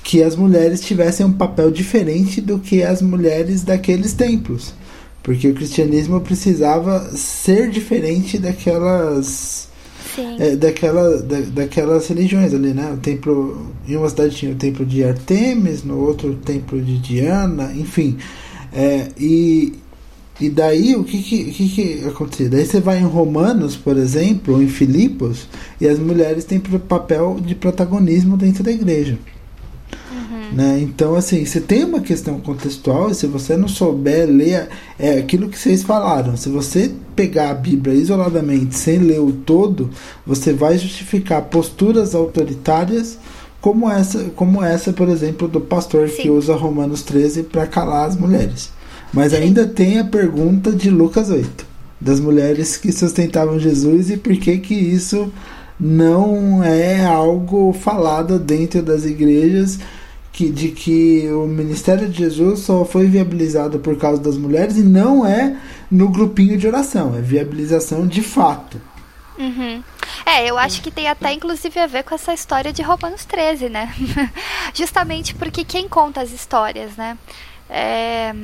Speaker 1: que as mulheres tivessem um papel diferente do que as mulheres daqueles templos. Porque o cristianismo precisava ser diferente daquelas. É, daquela, da, daquelas religiões ali, né? O templo. Em uma cidade tinha o templo de Artemis, no outro o templo de Diana, enfim. É, e, e daí, o que que, que que aconteceu? Daí você vai em Romanos, por exemplo, ou em Filipos, e as mulheres têm papel de protagonismo dentro da igreja. Uhum. Né? Então, assim, você tem uma questão contextual, e se você não souber ler, é aquilo que vocês falaram. Se você pegar a Bíblia isoladamente, sem ler o todo, você vai justificar posturas autoritárias como essa, como essa por exemplo, do pastor Sim. que usa Romanos 13 para calar as mulheres. Mas ainda tem a pergunta de Lucas 8, das mulheres que sustentavam Jesus e por que que isso não é algo falado dentro das igrejas que, de que o ministério de Jesus só foi viabilizado por causa das mulheres e não é no grupinho de oração, é viabilização de fato.
Speaker 4: Uhum. É, eu acho que tem até inclusive a ver com essa história de Romanos 13, né? Justamente porque quem conta as histórias, né? É,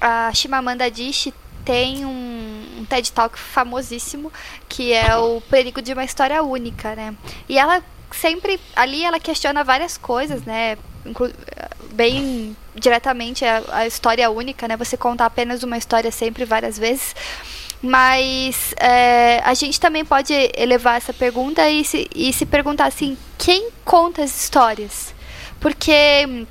Speaker 4: a Shimamanda Adichie tem um, um, TED Talk famosíssimo que é o perigo de uma história única, né? E ela sempre ali ela questiona várias coisas, né? Bem diretamente a, a história única, né? Você contar apenas uma história sempre várias vezes. Mas é, a gente também pode elevar essa pergunta e se, e se perguntar assim: quem conta as histórias? Porque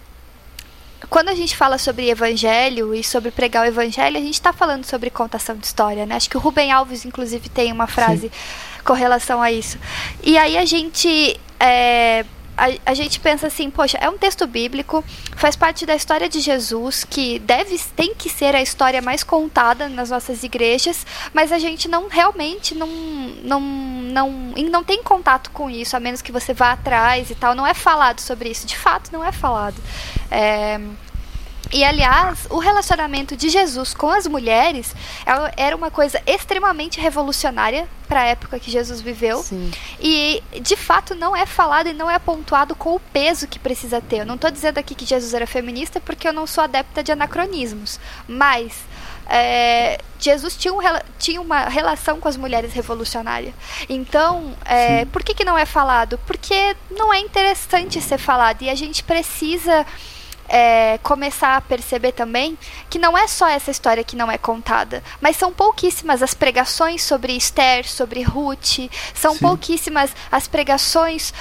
Speaker 4: quando a gente fala sobre evangelho e sobre pregar o evangelho, a gente está falando sobre contação de história, né? Acho que o Rubem Alves, inclusive, tem uma frase Sim. com relação a isso. E aí a gente. É, a, a, gente pensa assim, poxa, é um texto bíblico, faz parte da história de Jesus, que deve, tem que ser a história mais contada nas nossas igrejas, mas a gente não realmente não, não, não, não tem contato com isso, a menos que você vá atrás e tal. Não é falado sobre isso, de fato não é falado. É, e aliás, o relacionamento de Jesus com as mulheres é era uma coisa extremamente revolucionária para a época que Jesus viveu. Sim. E de fato não é falado e não é pontuado com o peso que precisa ter. Eu não estou dizendo aqui que Jesus era feminista porque eu não sou adepta de anacronismos, mas é, Jesus tinha, um, tinha, uma relação com as mulheres revolucionária. Então, é, por que, que não é falado? Porque não é interessante ser falado e a gente precisa é, começar a perceber também que não é só essa história que não é contada, mas são pouquíssimas as pregações sobre Esther, sobre Ruth, são Sim. pouquíssimas as pregações.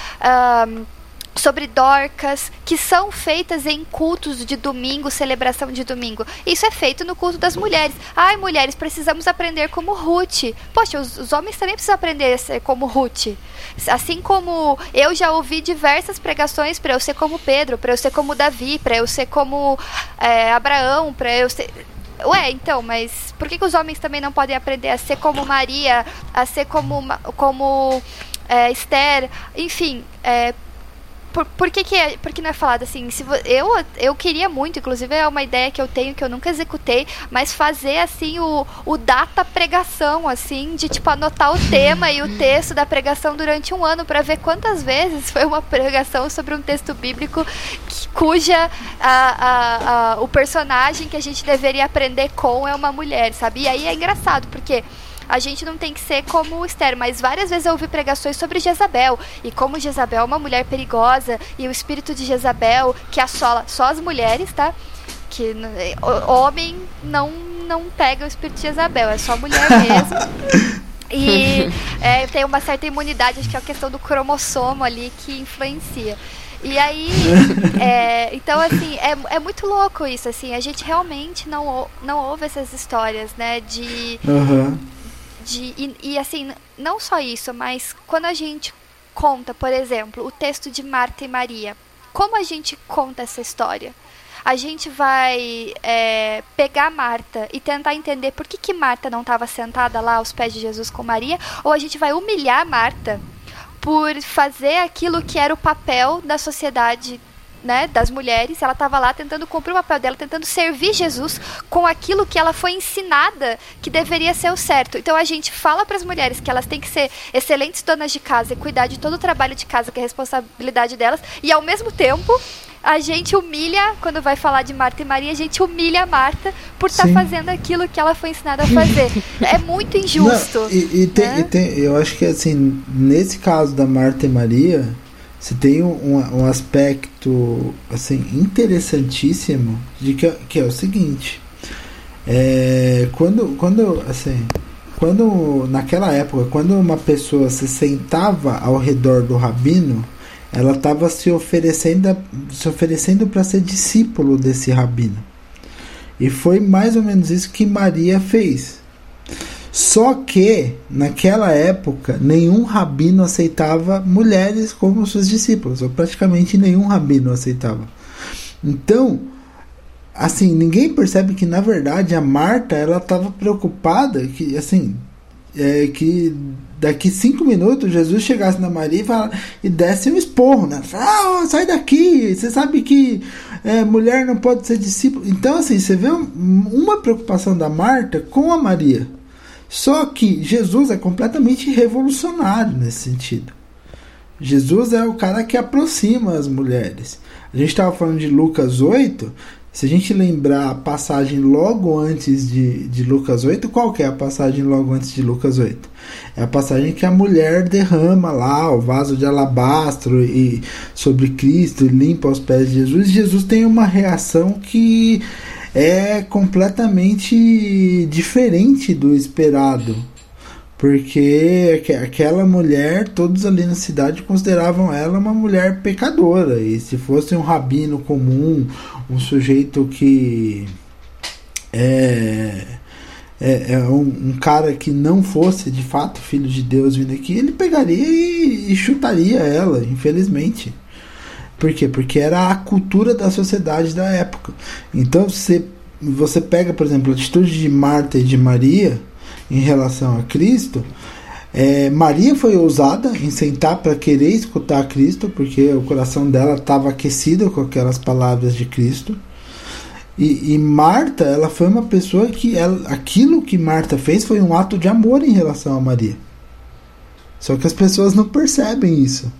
Speaker 4: Um, sobre Dorcas, que são feitas em cultos de domingo, celebração de domingo. Isso é feito no culto das mulheres. Ai, mulheres, precisamos aprender como Ruth. Poxa, os, os homens também precisam aprender a ser como Ruth. Assim como eu já ouvi diversas pregações para eu ser como Pedro, para eu ser como Davi, para eu ser como é, Abraão, para eu ser. Ué, então, mas por que, que, os homens também não podem aprender a ser como Maria, a ser como, como é, Esther? Enfim, é, por, por, que, que, é, por que não é falado assim? Se eu, eu queria muito, inclusive é uma ideia que eu tenho que eu nunca executei, mas fazer assim o, o data pregação, assim, de tipo anotar o tema e o texto da pregação durante um ano para ver quantas vezes foi uma pregação sobre um texto bíblico que, cuja a, a, a, o personagem que a gente deveria aprender com é uma mulher, sabe? E aí é engraçado, porque a gente não tem que ser como Esther, mas várias vezes eu ouvi pregações sobre Jezabel e como Jezabel é uma mulher perigosa e o espírito de Jezabel que assola só as mulheres, tá? Que o, homem não não pega o espírito de Jezabel, é só mulher mesmo. E é, tem uma certa imunidade, acho que é a questão do cromossomo ali que influencia. E aí, é, então assim, é, é muito louco isso, assim, a gente realmente não, não ouve essas histórias, né, de... Uhum de e, e assim, não só isso, mas quando a gente conta, por exemplo, o texto de Marta e Maria, como a gente conta essa história? A gente vai é, pegar Marta e tentar entender por que, que Marta não estava sentada lá aos pés de Jesus com Maria, ou a gente vai humilhar Marta por fazer aquilo que era o papel da sociedade né, das mulheres, ela estava lá tentando cumprir o papel dela, tentando servir Jesus com aquilo que ela foi ensinada que deveria ser o certo. Então a gente fala para as mulheres que elas têm que ser excelentes donas de casa e cuidar de todo o trabalho de casa que é responsabilidade delas, e ao mesmo tempo a gente humilha, quando vai falar de Marta e Maria, a gente humilha a Marta por estar tá fazendo aquilo que ela foi ensinada a fazer. é muito injusto. Não,
Speaker 1: e, e, tem, né? e tem, eu acho que assim, nesse caso da Marta e Maria, você tem um, um aspecto assim interessantíssimo de que, que é o seguinte é, quando quando assim quando naquela época quando uma pessoa se sentava ao redor do rabino ela estava se oferecendo se oferecendo para ser discípulo desse rabino. E foi mais ou menos isso que Maria fez só que, naquela época, nenhum rabino aceitava mulheres como suas discípulas, ou praticamente nenhum rabino aceitava. Então, assim, ninguém percebe que na verdade a Marta ela estava preocupada que, assim, é, que daqui cinco minutos Jesus chegasse na Maria e, fala, e desse um esporro, né? Fala, ah, sai daqui, você sabe que é, mulher não pode ser discípulo. Então, assim, você vê uma preocupação da Marta com a Maria. Só que Jesus é completamente revolucionário nesse sentido. Jesus é o cara que aproxima as mulheres. A gente estava falando de Lucas 8. Se a gente lembrar a passagem logo antes de, de Lucas 8, qual que é a passagem logo antes de Lucas 8? É a passagem que a mulher derrama lá o vaso de alabastro e sobre Cristo e limpa os pés de Jesus. Jesus tem uma reação que é completamente diferente do esperado. Porque aquela mulher, todos ali na cidade consideravam ela uma mulher pecadora. E se fosse um rabino comum, um sujeito que é, é, é um, um, cara que não fosse de fato filho de Deus vindo aqui, ele pegaria e, e chutaria ela, infelizmente. Por quê? Porque era a cultura da sociedade da época. Então você, você pega, por exemplo, a atitude de Marta e de Maria em relação a Cristo. É, Maria foi ousada em sentar para querer escutar Cristo, porque o coração dela estava aquecido com aquelas palavras de Cristo. E, e, Marta, ela foi uma pessoa que ela, aquilo que Marta fez foi um ato de amor em relação a Maria. Só que as pessoas não percebem isso.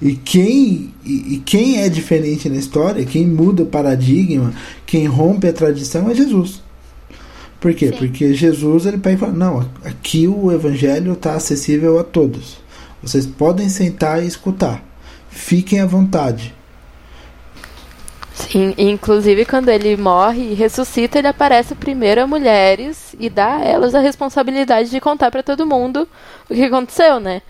Speaker 1: E quem, e, e quem é diferente na história, quem muda o paradigma, quem rompe a tradição é Jesus. Por quê? Sim. Porque Jesus ele pega e fala: não, aqui o evangelho está acessível a todos. Vocês podem sentar e escutar. Fiquem à vontade.
Speaker 3: Sim, inclusive quando ele morre e ressuscita, ele aparece primeiro a mulheres e dá a elas a responsabilidade de contar para todo mundo o que aconteceu, né?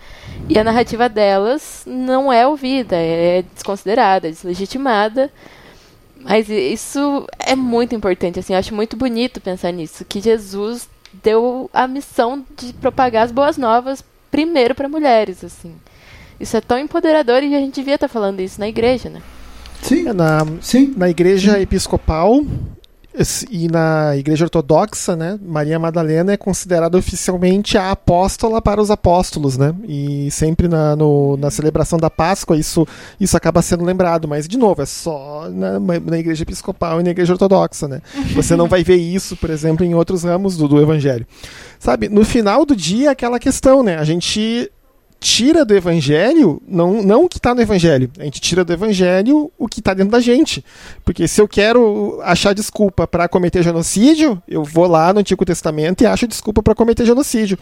Speaker 3: E a narrativa delas não é ouvida, é desconsiderada, é deslegitimada. Mas isso é muito importante, assim, eu acho muito bonito pensar nisso, que Jesus deu a missão de propagar as boas novas primeiro para mulheres, assim. Isso é tão empoderador e a gente devia estar tá falando isso na igreja, né?
Speaker 2: Sim. É, na, Sim. na igreja Sim. episcopal, e na Igreja Ortodoxa, né, Maria Madalena é considerada oficialmente a apóstola para os apóstolos, né? E sempre na, no, na celebração da Páscoa isso, isso acaba sendo lembrado, mas de novo, é só na, na Igreja Episcopal e na Igreja Ortodoxa, né? Você não vai ver isso, por exemplo, em outros ramos do, do Evangelho. Sabe, no final do dia, aquela questão, né? A gente tira do evangelho, não, não o que está no evangelho, a gente tira do evangelho o que está dentro da gente. Porque se eu quero achar desculpa para cometer genocídio, eu vou lá no Antigo Testamento e acho desculpa para cometer genocídio.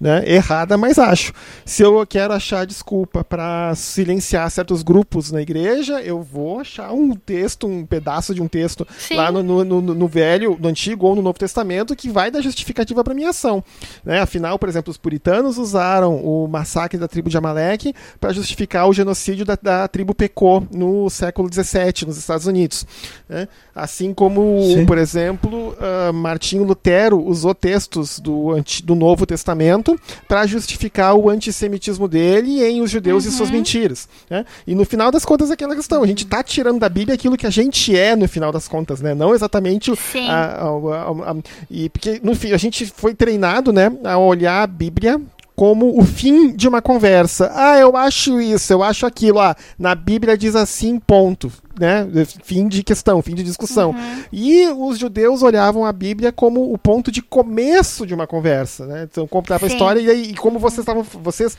Speaker 2: Né? Errada, mas acho. Se eu quero achar desculpa para silenciar certos grupos na igreja, eu vou achar um texto, um pedaço de um texto Sim. lá no, no, no, no, Velho, no Antigo ou no Novo Testamento que vai dar justificativa para minha ação. Né? Afinal, por exemplo, os puritanos usaram o massacre da tribo de Amaleque para justificar o genocídio da, da, tribo Pecô no século XVII nos Estados Unidos. Né? Assim como, Sim. por exemplo, uh, Martinho Lutero usou textos do, do Novo Testamento para justificar o antissemitismo dele em os judeus uhum. e suas uhum. mentiras. Né? E no final das contas é aquela questão, a gente está tirando da Bíblia aquilo que a gente é no final das contas, né? Não exatamente a, a, a, a, e porque no fim a gente foi treinado, né, a olhar a Bíblia como o fim de uma conversa. Ah, eu acho isso, eu acho aquilo. Ah, na Bíblia diz assim, ponto. Né? Fim de questão, fim de discussão. Uhum. E os judeus olhavam a Bíblia como o ponto de começo de uma conversa. Né? Então, contava a história e, e como vocês estavam vocês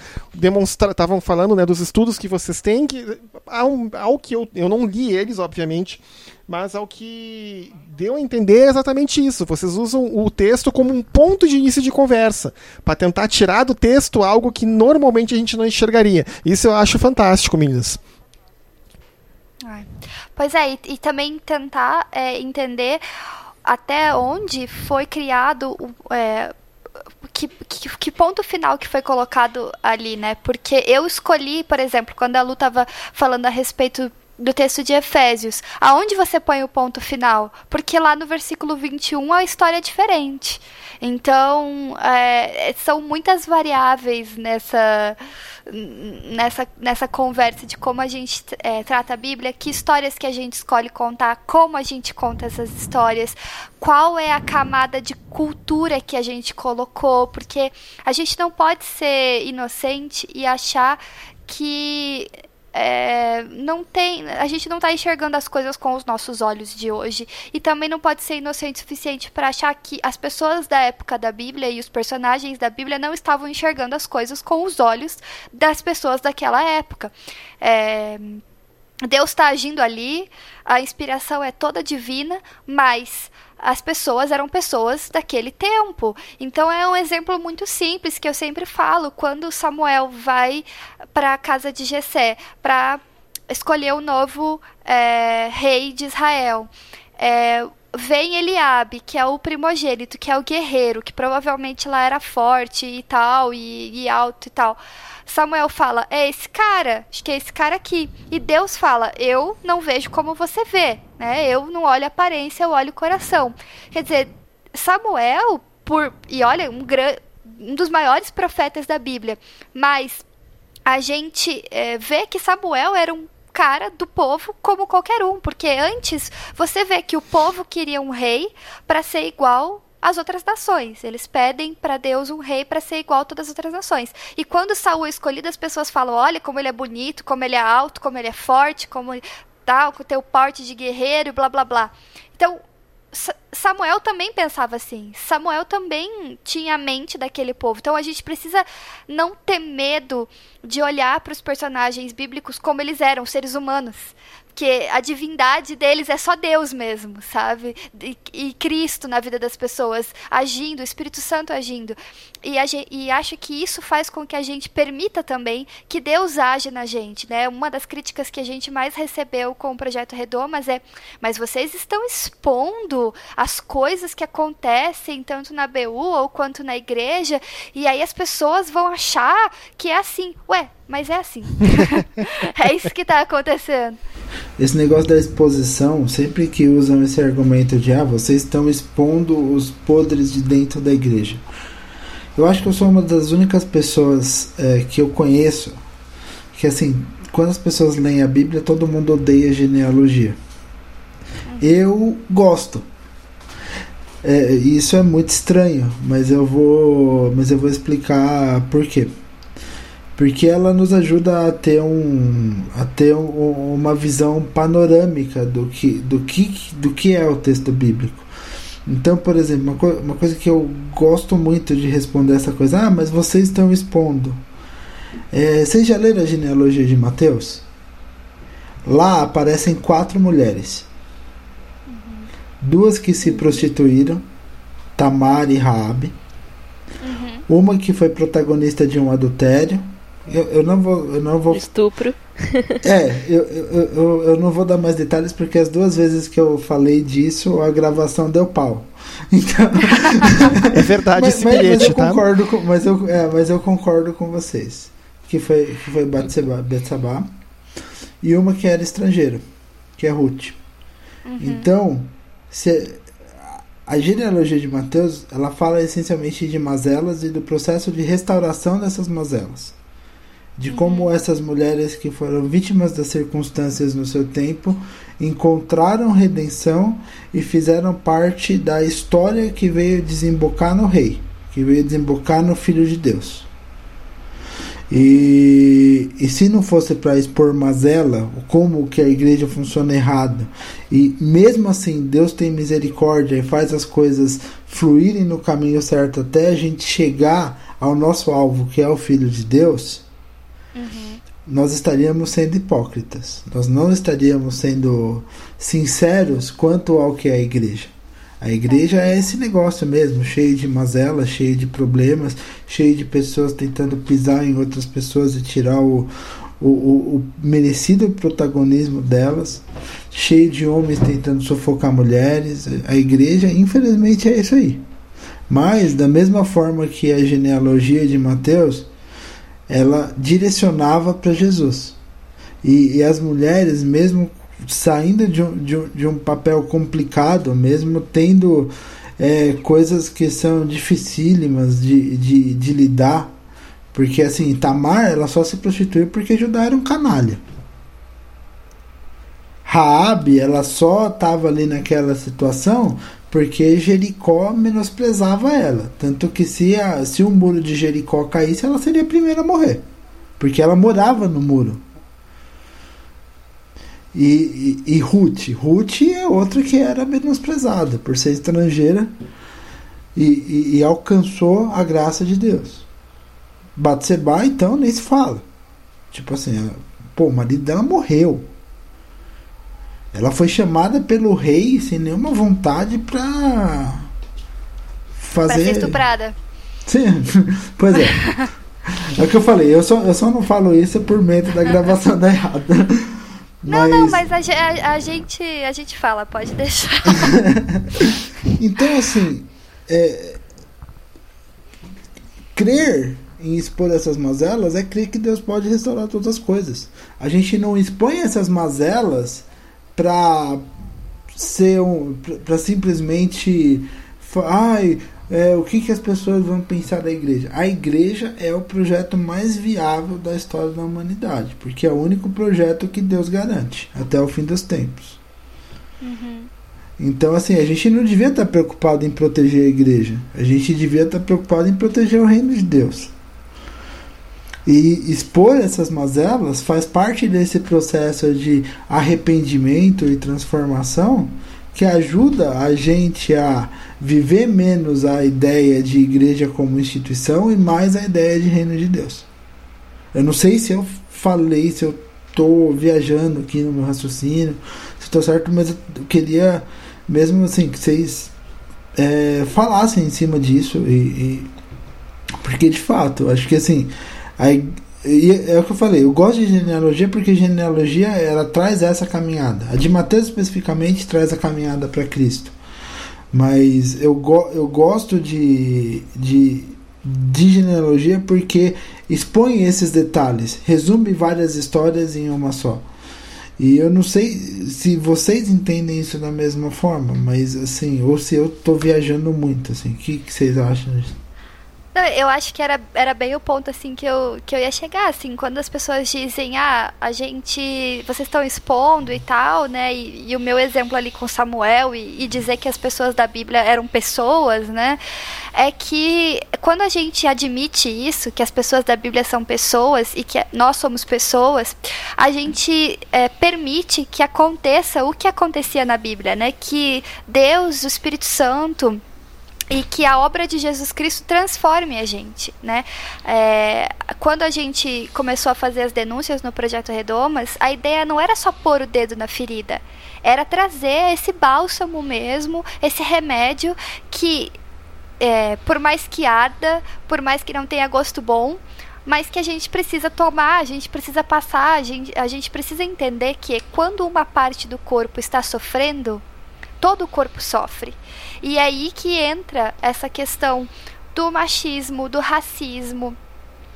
Speaker 2: estavam falando né, dos estudos que vocês têm, que, ao, ao que eu, eu não li eles, obviamente, mas ao que deu a entender é exatamente isso. Vocês usam o texto como um ponto de início de conversa, para tentar tirar do texto algo que normalmente a gente não enxergaria. Isso eu acho fantástico, meninas.
Speaker 4: Pois é, e, e também tentar é, entender até onde foi criado é, que, que, que, ponto final que foi colocado ali, né? Porque eu escolhi, por exemplo, quando a Lu estava falando a respeito do texto de Efésios. Aonde você põe o ponto final? Porque lá no versículo 21 a história é diferente. Então, é, são muitas variáveis nessa, nessa, nessa conversa de como a gente é, trata a Bíblia, que histórias que a gente escolhe contar, como a gente conta essas histórias, qual é a camada de cultura que a gente colocou, porque a gente não pode ser inocente e achar que é, não tem, a gente não está enxergando as coisas com os nossos olhos de hoje e também não pode ser inocente o suficiente para achar que as pessoas da época da Bíblia e os personagens da Bíblia não estavam enxergando as coisas com os olhos das pessoas daquela época. É, Deus está agindo ali, a inspiração é toda divina, mas as pessoas eram pessoas daquele tempo. Então é um exemplo muito simples que eu sempre falo quando Samuel vai para a casa de Jessé para escolher o novo é, rei de Israel. É, vem Eliabe, que é o primogênito, que é o guerreiro, que provavelmente lá era forte e tal, e, e alto e tal. Samuel fala: É esse cara, acho que é esse cara aqui. E Deus fala: Eu não vejo como você vê, né? Eu não olho a aparência, eu olho o coração. Quer dizer, Samuel, por e olha, um, gran, um dos maiores profetas da Bíblia, mas a gente é, vê que Samuel era um cara do povo como qualquer um, porque antes você vê que o povo queria um rei para ser igual as outras nações. Eles pedem para Deus um rei para ser igual a todas as outras nações. E quando Saul é escolhido, as pessoas falam: olha como ele é bonito, como ele é alto, como ele é forte, como tal, com o teu porte de guerreiro, blá blá blá. Então, Samuel também pensava assim. Samuel também tinha a mente daquele povo. Então a gente precisa não ter medo de olhar para os personagens bíblicos como eles eram, seres humanos que a divindade deles é só Deus mesmo, sabe? E, e, Cristo na vida das pessoas agindo, o Espírito Santo agindo. E, a, e acho que isso faz com que a gente permita também que Deus age na gente, né? Uma das críticas que a gente mais recebeu com o projeto Redomas é: mas vocês estão expondo as coisas que acontecem tanto na BU ou quanto na igreja, e aí as pessoas vão achar que é assim. Ué, mas é assim. é isso que está acontecendo.
Speaker 1: Esse negócio da exposição, sempre que usam esse argumento de ah, vocês estão expondo os podres de dentro da igreja. Eu acho que eu sou uma das únicas pessoas é, que eu conheço que assim, quando as pessoas leem a Bíblia, todo mundo odeia genealogia. Eu gosto. É, isso é muito estranho, mas eu vou, mas eu vou explicar por quê porque ela nos ajuda a ter, um, a ter um, uma visão panorâmica do que, do, que, do que é o texto bíblico. Então, por exemplo, uma, co uma coisa que eu gosto muito de responder essa coisa, ah, mas vocês estão expondo. É, vocês já leram a genealogia de Mateus? Lá aparecem quatro mulheres. Duas que se prostituíram, Tamar e Raabe. Uhum. Uma que foi protagonista de um adultério eu, eu não vou. Eu não vou...
Speaker 3: Estupro.
Speaker 1: É, eu, eu, eu, eu, não vou dar mais detalhes porque as duas vezes que eu falei disso, a gravação deu pau. Então...
Speaker 2: É verdade
Speaker 1: mas,
Speaker 2: esse
Speaker 1: mas,
Speaker 2: bilhete,
Speaker 1: mas eu
Speaker 2: tá?
Speaker 1: Concordo com, mas, eu, é, mas eu concordo com vocês. Que foi, que foi Betsabá. E uma que era estrangeira, que é Ruth. Uhum. Então, se, a genealogia de Mateus, ela fala essencialmente de mazelas e do processo de restauração dessas mazelas de como essas mulheres que foram vítimas das circunstâncias no seu tempo encontraram redenção e fizeram parte da história que veio desembocar no rei, que veio desembocar no Filho de Deus. E, e se não fosse para expor mazela, como que a igreja funciona errado, e mesmo assim Deus tem misericórdia e faz as coisas fluírem no caminho certo até a gente chegar ao nosso alvo, que é o Filho de Deus, Uhum. Nós estaríamos sendo hipócritas. Nós não estaríamos sendo sinceros quanto ao que é a igreja. A igreja é esse negócio mesmo, cheio de mazelas, cheio de problemas, cheio de pessoas tentando pisar em outras pessoas e tirar o, o, o, o merecido protagonismo delas, cheio de homens tentando sufocar mulheres. A igreja, infelizmente, é isso aí. Mas, da mesma forma que a genealogia de Mateus ela direcionava para Jesus. E, e as mulheres, mesmo saindo de um, de um, de um papel complicado, mesmo tendo é, coisas que são dificílimas de, de, de lidar, porque assim, Tamar ela só se prostituiu porque Judá era um canalha. Raabe, ela só estava ali naquela situação porque Jericó menosprezava ela. Tanto que se, a, se o muro de Jericó caísse, ela seria a primeira a morrer. Porque ela morava no muro. E, e, e Ruth. Ruth é outra que era menosprezada por ser estrangeira e, e, alcançou a graça de Deus. Batseba, então, nem se fala. Tipo assim, pô, o marido dela morreu. Ela foi chamada pelo rei sem nenhuma vontade pra fazer. Pra
Speaker 4: ser estuprada.
Speaker 1: Sim, pois é. é o que eu falei, eu só, eu só não falo isso por medo da gravação da errada.
Speaker 4: Não, mas... não, mas a, a, a, gente, a gente fala, pode deixar.
Speaker 1: então, assim, é, crer em expor essas mazelas é crer que Deus pode restaurar todas as coisas. A gente não expõe essas mazelas para ser um, para simplesmente ai é, o que, que as pessoas vão pensar da igreja? A igreja é o projeto mais viável da história da humanidade, porque é o único projeto que Deus garante até o fim dos tempos. Uhum. Então, assim, a gente não devia estar preocupado em proteger a igreja, a gente devia estar preocupado em proteger o reino de Deus. E expor essas mazelas faz parte desse processo de arrependimento e transformação que ajuda a gente a viver menos a ideia de igreja como instituição e mais a ideia de reino de Deus. Eu não sei se eu falei, se eu estou viajando aqui no meu raciocínio, se estou certo, mas eu queria mesmo assim que vocês é, falassem em cima disso e, e porque de fato acho que assim Aí, é o que eu falei, eu gosto de genealogia porque genealogia ela traz essa caminhada. A de Mateus especificamente traz a caminhada para Cristo. Mas eu, go, eu gosto de, de, de genealogia porque expõe esses detalhes, resume várias histórias em uma só. E eu não sei se vocês entendem isso da mesma forma, mas assim, ou se eu estou viajando muito, assim, o que, que vocês acham disso?
Speaker 4: Não, eu acho que era, era bem o ponto assim que eu, que eu ia chegar, assim, quando as pessoas dizem, ah, a gente. Vocês estão expondo e tal, né? E, e o meu exemplo ali com Samuel e, e, dizer que as pessoas da Bíblia eram pessoas, né? É que quando a gente admite isso, que as pessoas da Bíblia são pessoas e que nós somos pessoas, a gente é, permite que aconteça o que acontecia na Bíblia, né? Que Deus, o Espírito Santo e que a obra de Jesus Cristo transforme a gente, né? É, quando a gente começou a fazer as denúncias no projeto Redomas, a ideia não era só pôr o dedo na ferida, era trazer esse bálsamo mesmo, esse remédio que, é, por mais que arda, por mais que não tenha gosto bom, mas que a gente precisa tomar, a gente precisa passar, a gente, a gente precisa entender que quando uma parte do corpo está sofrendo, todo o corpo sofre. E é aí que entra essa questão do machismo, do racismo,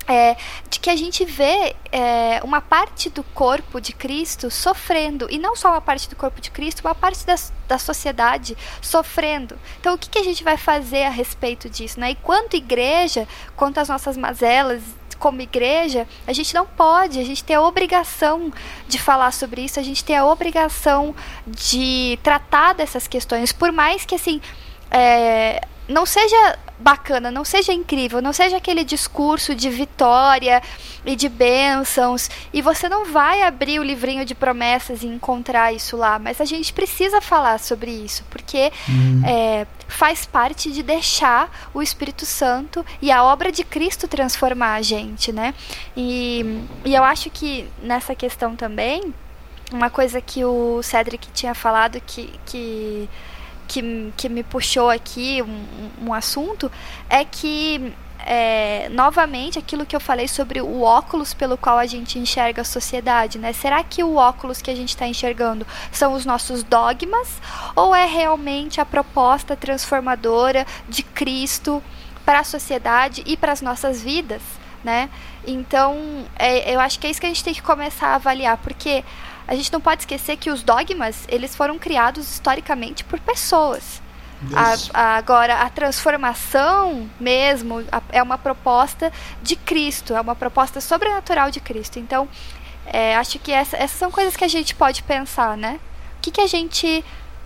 Speaker 4: é, de que a gente vê é, uma parte do corpo de Cristo sofrendo, e não só uma parte do corpo de Cristo, uma parte da, da sociedade sofrendo. Então, o que, que a gente vai fazer a respeito disso? Né? E quanto igreja, quanto as nossas mazelas como igreja, a gente não pode, a gente tem a obrigação de falar sobre isso, a gente tem a obrigação de tratar dessas questões, por mais que assim. É, não seja bacana, não seja incrível, não seja aquele discurso de vitória e de bênçãos, e você não vai abrir o livrinho de promessas e encontrar isso lá, mas a gente precisa falar sobre isso, porque hum. é, faz parte de deixar o Espírito Santo e a obra de Cristo transformar a gente, né? E, e eu acho que nessa questão também, uma coisa que o Cedric tinha falado que. que que, que me puxou aqui um, um assunto é que é, novamente aquilo que eu falei sobre o óculos pelo qual a gente enxerga a sociedade, né? Será que o óculos que a gente está enxergando são os nossos dogmas ou é realmente a proposta transformadora de Cristo para a sociedade e para as nossas vidas? né? Então, é, eu acho que é isso que a gente tem que começar a avaliar, porque a gente não pode esquecer que os dogmas, eles foram criados historicamente por pessoas. A, a, agora, a transformação mesmo a, é uma proposta de Cristo, é uma proposta sobrenatural de Cristo. Então, é, acho que essa, essas são coisas que a gente pode pensar, né? O que, que a gente,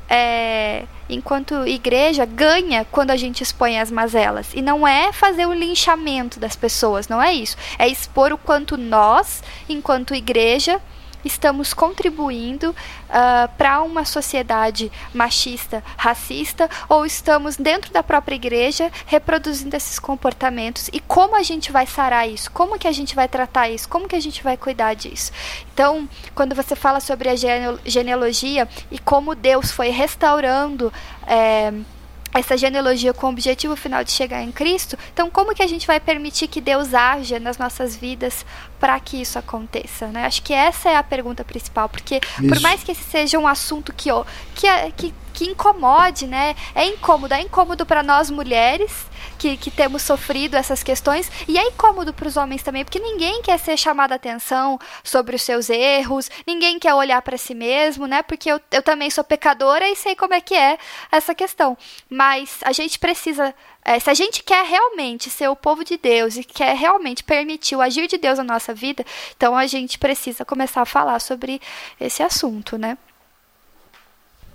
Speaker 4: é, enquanto igreja, ganha quando a gente expõe as mazelas? E não é fazer o linchamento das pessoas, não é isso. É expor o quanto nós, enquanto igreja, estamos contribuindo uh, ah, para uma sociedade machista, racista, ou estamos dentro da própria igreja reproduzindo esses comportamentos e como a gente vai sarar isso, como que a gente vai tratar isso, como que a gente vai cuidar disso. Então, quando você fala sobre a genealogia e como Deus foi restaurando é, essa genealogia com o objetivo final de chegar em Cristo, então como que a gente vai permitir que Deus haja nas nossas vidas para que isso aconteça? Né? Acho que essa é a pergunta principal, porque isso. por mais que esse seja um assunto que, que, que, que incomode, né? é incômodo, é incômodo para nós mulheres, que, que temos sofrido essas questões. E é incômodo para os homens também, porque ninguém quer ser chamado a atenção sobre os seus erros, ninguém quer olhar para si mesmo, né? Porque eu, eu também sou pecadora e sei como é que é essa questão. Mas a gente precisa é, se a gente quer realmente ser o povo de Deus e quer realmente permitir o agir de Deus na nossa vida, então a gente precisa começar a falar sobre esse assunto, né?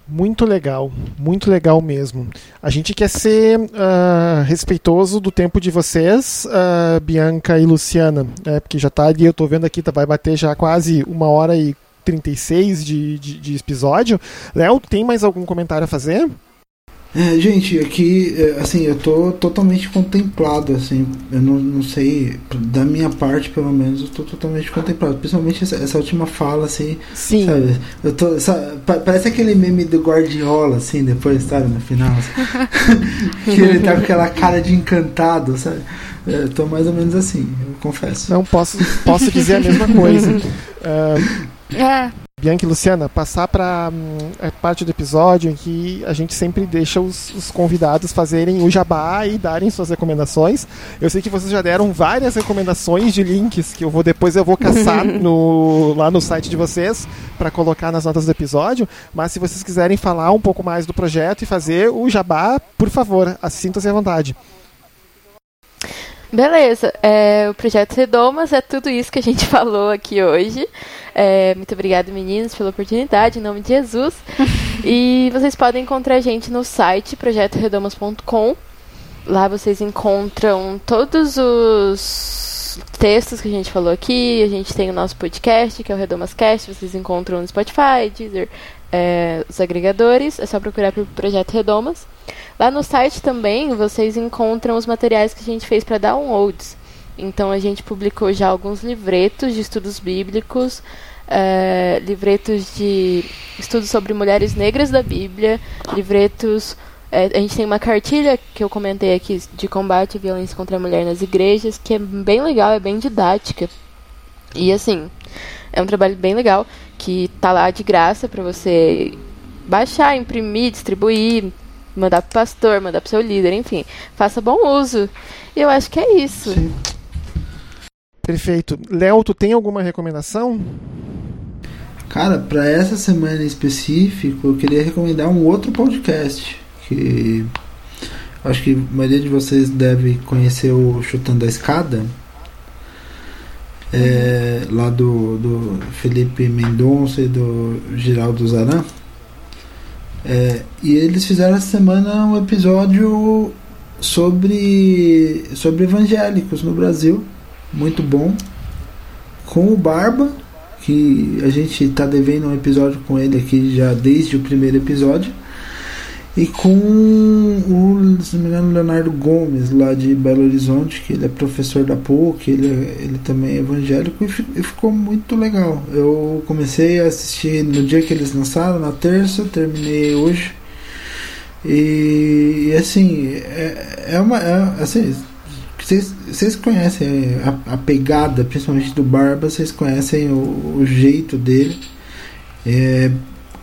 Speaker 2: Muito legal, muito legal mesmo. A gente quer ser uh, respeitoso do tempo de vocês, uh, Bianca e Luciana, né, porque já tá ali, eu tô vendo aqui, tá, vai bater já quase uma hora e 36 de, de, de episódio. Léo, tem mais algum comentário a fazer?
Speaker 1: É, gente, aqui, é, assim, eu tô totalmente contemplado, assim, eu não, não sei, da minha parte, pelo menos, eu tô totalmente contemplado, principalmente essa, essa última fala, assim,
Speaker 2: Sim.
Speaker 1: sabe, eu tô, sabe, parece aquele meme do Guardiola, assim, depois, sabe, no final, assim, que ele tá com aquela cara de encantado, sabe, eu tô mais ou menos assim, eu confesso.
Speaker 2: Não posso, posso dizer a mesma coisa. Uh, é. Bianca e Luciana, passar para hum, a parte do episódio em que a gente sempre deixa os, os, convidados fazerem o jabá e darem suas recomendações. Eu sei que vocês já deram várias recomendações de links que eu vou depois eu vou caçar no, lá no site de vocês para colocar nas notas do episódio. Mas se vocês quiserem falar um pouco mais do projeto e fazer o jabá, por favor, sintam-se à vontade.
Speaker 3: Beleza, é, o projeto Redomas é tudo isso que a gente falou aqui hoje. É, muito obrigada, meninos, pela oportunidade, em nome de Jesus. e vocês podem encontrar a gente no site projetoredomas.com. Lá vocês encontram todos os textos que a gente falou aqui. A gente tem o nosso podcast, que é o Redomascast. Vocês encontram no Spotify, Deezer, é, os agregadores. É só procurar pelo Projeto Redomas. Lá no site também vocês encontram os materiais que a gente fez para downloads. Então a gente publicou já alguns livretos de estudos bíblicos, é, livretos de estudos sobre mulheres negras da Bíblia, livretos. É, a gente tem uma cartilha que eu comentei aqui de combate à violência contra a mulher nas igrejas, que é bem legal, é bem didática. E assim, é um trabalho bem legal que tá lá de graça para você baixar, imprimir, distribuir, mandar pro pastor, mandar pro seu líder, enfim. Faça bom uso. E eu acho que é isso. Sim.
Speaker 2: Perfeito. Léo, tu tem alguma recomendação?
Speaker 1: Cara, para essa semana em específico, eu queria recomendar um outro podcast que acho que a maioria de vocês deve conhecer o Chutando a Escada. É, lá do, do Felipe Mendonça e do Geraldo Zaran. É, e eles fizeram essa semana um episódio sobre, sobre evangélicos no Brasil, muito bom, com o Barba, que a gente está devendo um episódio com ele aqui já desde o primeiro episódio e com o, se não me engano, Leonardo Gomes, lá de Belo Horizonte, que ele é professor da PUC, ele, ele também é evangélico, e, ficou muito legal. Eu comecei a assistir no dia que eles lançaram, na terça, terminei hoje. E, e assim, é, é uma. É, assim, vocês, vocês conhecem a, a, pegada, principalmente do Barba, vocês conhecem o, o jeito dele. É,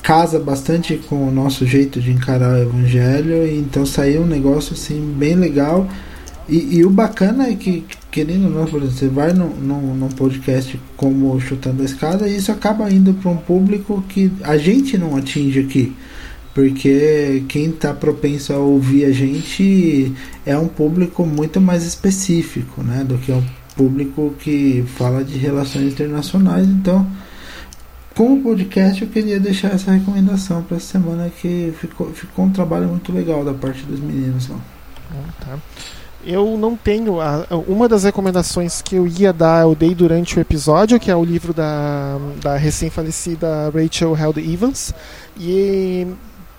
Speaker 1: casa bastante com o nosso jeito de encarar o evangelho, então saiu um negócio assim bem legal. E, e o bacana é que querendo ou não, por exemplo, você vai num podcast como Chutando a Escada e isso acaba indo para um público que a gente não atinge aqui. Porque quem está propenso a ouvir a gente é um público muito mais específico, né? Do que um público que fala de relações internacionais. Então, como podcast, eu queria deixar essa recomendação para essa semana que ficou, ficou um trabalho muito legal da parte dos meninos lá.
Speaker 2: Tá. Eu não tenho. A, uma das recomendações que eu ia dar, eu dei durante o episódio, que é o livro da, da recém-falecida Rachel Held Evans. E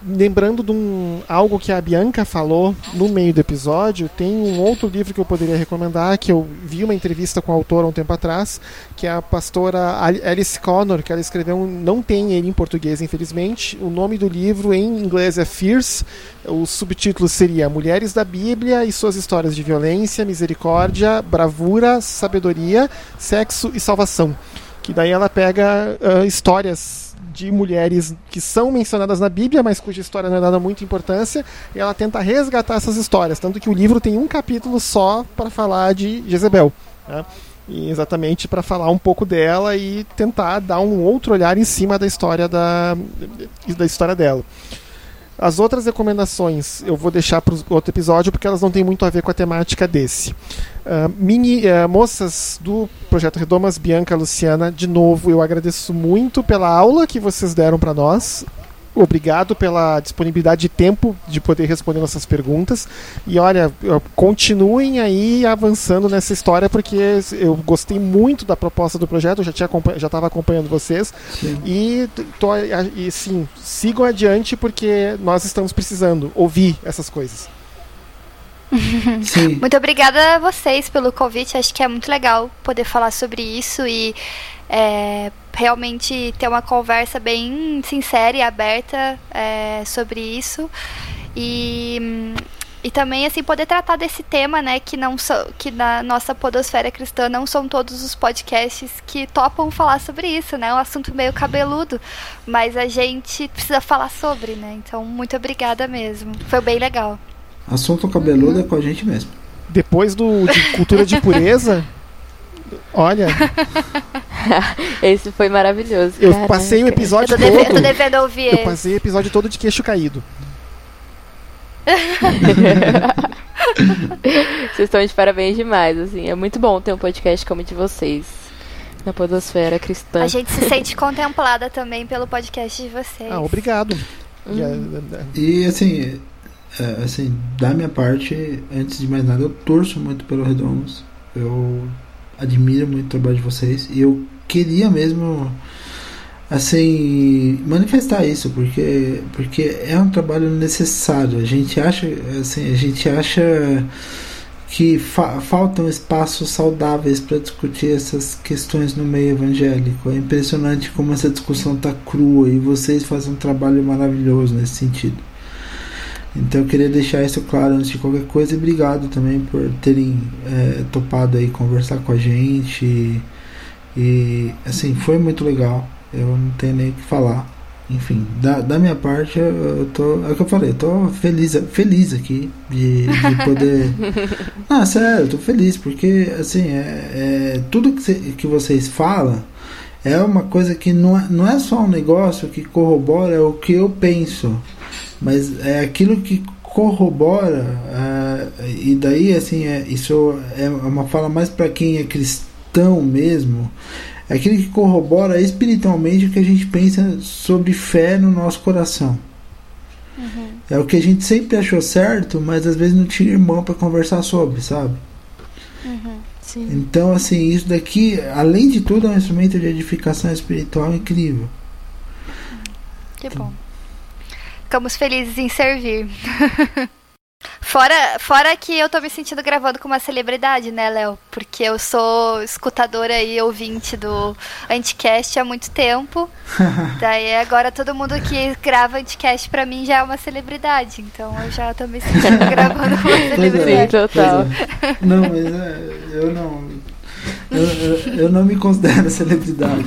Speaker 2: lembrando de um, algo que a Bianca falou no meio do episódio, tem um outro livro que eu poderia recomendar, que eu vi uma entrevista com a autora um tempo atrás, que é a pastora Alice Connor, que ela escreveu, não tem ele em português, infelizmente. O nome do livro em inglês é Fierce, o subtítulo seria Mulheres da Bíblia e suas histórias de violência, misericórdia, bravura, sabedoria, sexo e salvação. Que daí ela pega uh, histórias de mulheres que são mencionadas na Bíblia, mas cuja história não é dada muita importância, e ela tenta resgatar essas histórias, tanto que o livro tem um capítulo só para falar de Jezebel. Né? Exatamente para falar um pouco dela e tentar dar um outro olhar em cima da história da, da história dela. As outras recomendações eu vou deixar para outro episódio porque elas não têm muito a ver com a temática desse. Uh, mini uh, moças do Projeto Redomas, Bianca, Luciana, de novo eu agradeço muito pela aula que vocês deram para nós obrigado pela disponibilidade de tempo de poder responder nossas perguntas. E olha, continuem aí avançando nessa história, porque eu gostei muito da proposta do projeto, eu já tinha já estava acompanhando vocês. Sim. E, tô, e sim, sigam adiante, porque nós estamos precisando ouvir essas coisas.
Speaker 4: Sim. Muito obrigada a vocês pelo convite. Acho que é muito legal poder falar sobre isso e é, realmente ter uma conversa bem sincera e aberta é, sobre isso. E, e também assim poder tratar desse tema, né, que não so, que na nossa podosfera cristã não são todos os podcasts que topam falar sobre isso, né? É um assunto meio cabeludo, mas a gente precisa falar sobre, né? Então, muito obrigada mesmo. Foi bem legal.
Speaker 1: Assunto cabeludo uhum. é com a gente mesmo.
Speaker 2: Depois do de cultura de pureza, olha,
Speaker 3: Esse foi maravilhoso.
Speaker 2: Eu Caraca. passei o episódio eu todo.
Speaker 4: eu tô devendo ouvir.
Speaker 2: Eu passei o episódio todo de queixo caído.
Speaker 3: vocês estão de parabéns demais, assim. É muito bom ter um podcast como o de vocês. Na podosfera cristã.
Speaker 4: A gente se sente contemplada também pelo podcast de vocês.
Speaker 2: Ah, obrigado.
Speaker 1: Hum. E assim, é, assim, da minha parte, antes de mais nada, eu torço muito pelo Redomos. Eu admiro muito o trabalho de vocês. E eu queria mesmo assim manifestar isso porque porque é um trabalho necessário. A gente acha assim a gente acha que fa faltam espaços saudáveis para discutir essas questões no meio evangélico. É impressionante como essa discussão tá crua e vocês fazem um trabalho maravilhoso nesse sentido então eu queria deixar isso claro antes de qualquer coisa e obrigado também por terem é, topado aí conversar com a gente e, e, assim foi muito legal. Eu não tenho nem o que falar. Enfim, da, da minha parte eu, eu tô. É o que eu falei, eu tô feliz, feliz aqui de, de poder. ah, sério, eu tô feliz, porque assim, é, é tudo que, cê, que vocês falam é uma coisa que não é, não é só um negócio que corrobora o que eu penso mas é aquilo que corrobora uh, e daí assim é, isso é uma fala mais para quem é cristão mesmo é aquilo que corrobora espiritualmente o que a gente pensa sobre fé no nosso coração uhum. é o que a gente sempre achou certo mas às vezes não tinha irmão para conversar sobre sabe uhum. Então assim isso daqui além de tudo é um instrumento de edificação espiritual incrível.
Speaker 4: Que bom. Ficamos felizes em servir. Fora, fora que eu tô me sentindo gravando com uma celebridade, né, Léo? Porque eu sou escutadora e ouvinte do Anticast há muito tempo. Daí agora todo mundo que grava Anticast pra mim já é uma celebridade. Então eu já tô me sentindo gravando com uma é, celebridade.
Speaker 3: Sim, total.
Speaker 1: É. Não, mas é, eu não. Eu, eu, eu, não me considero celebridade.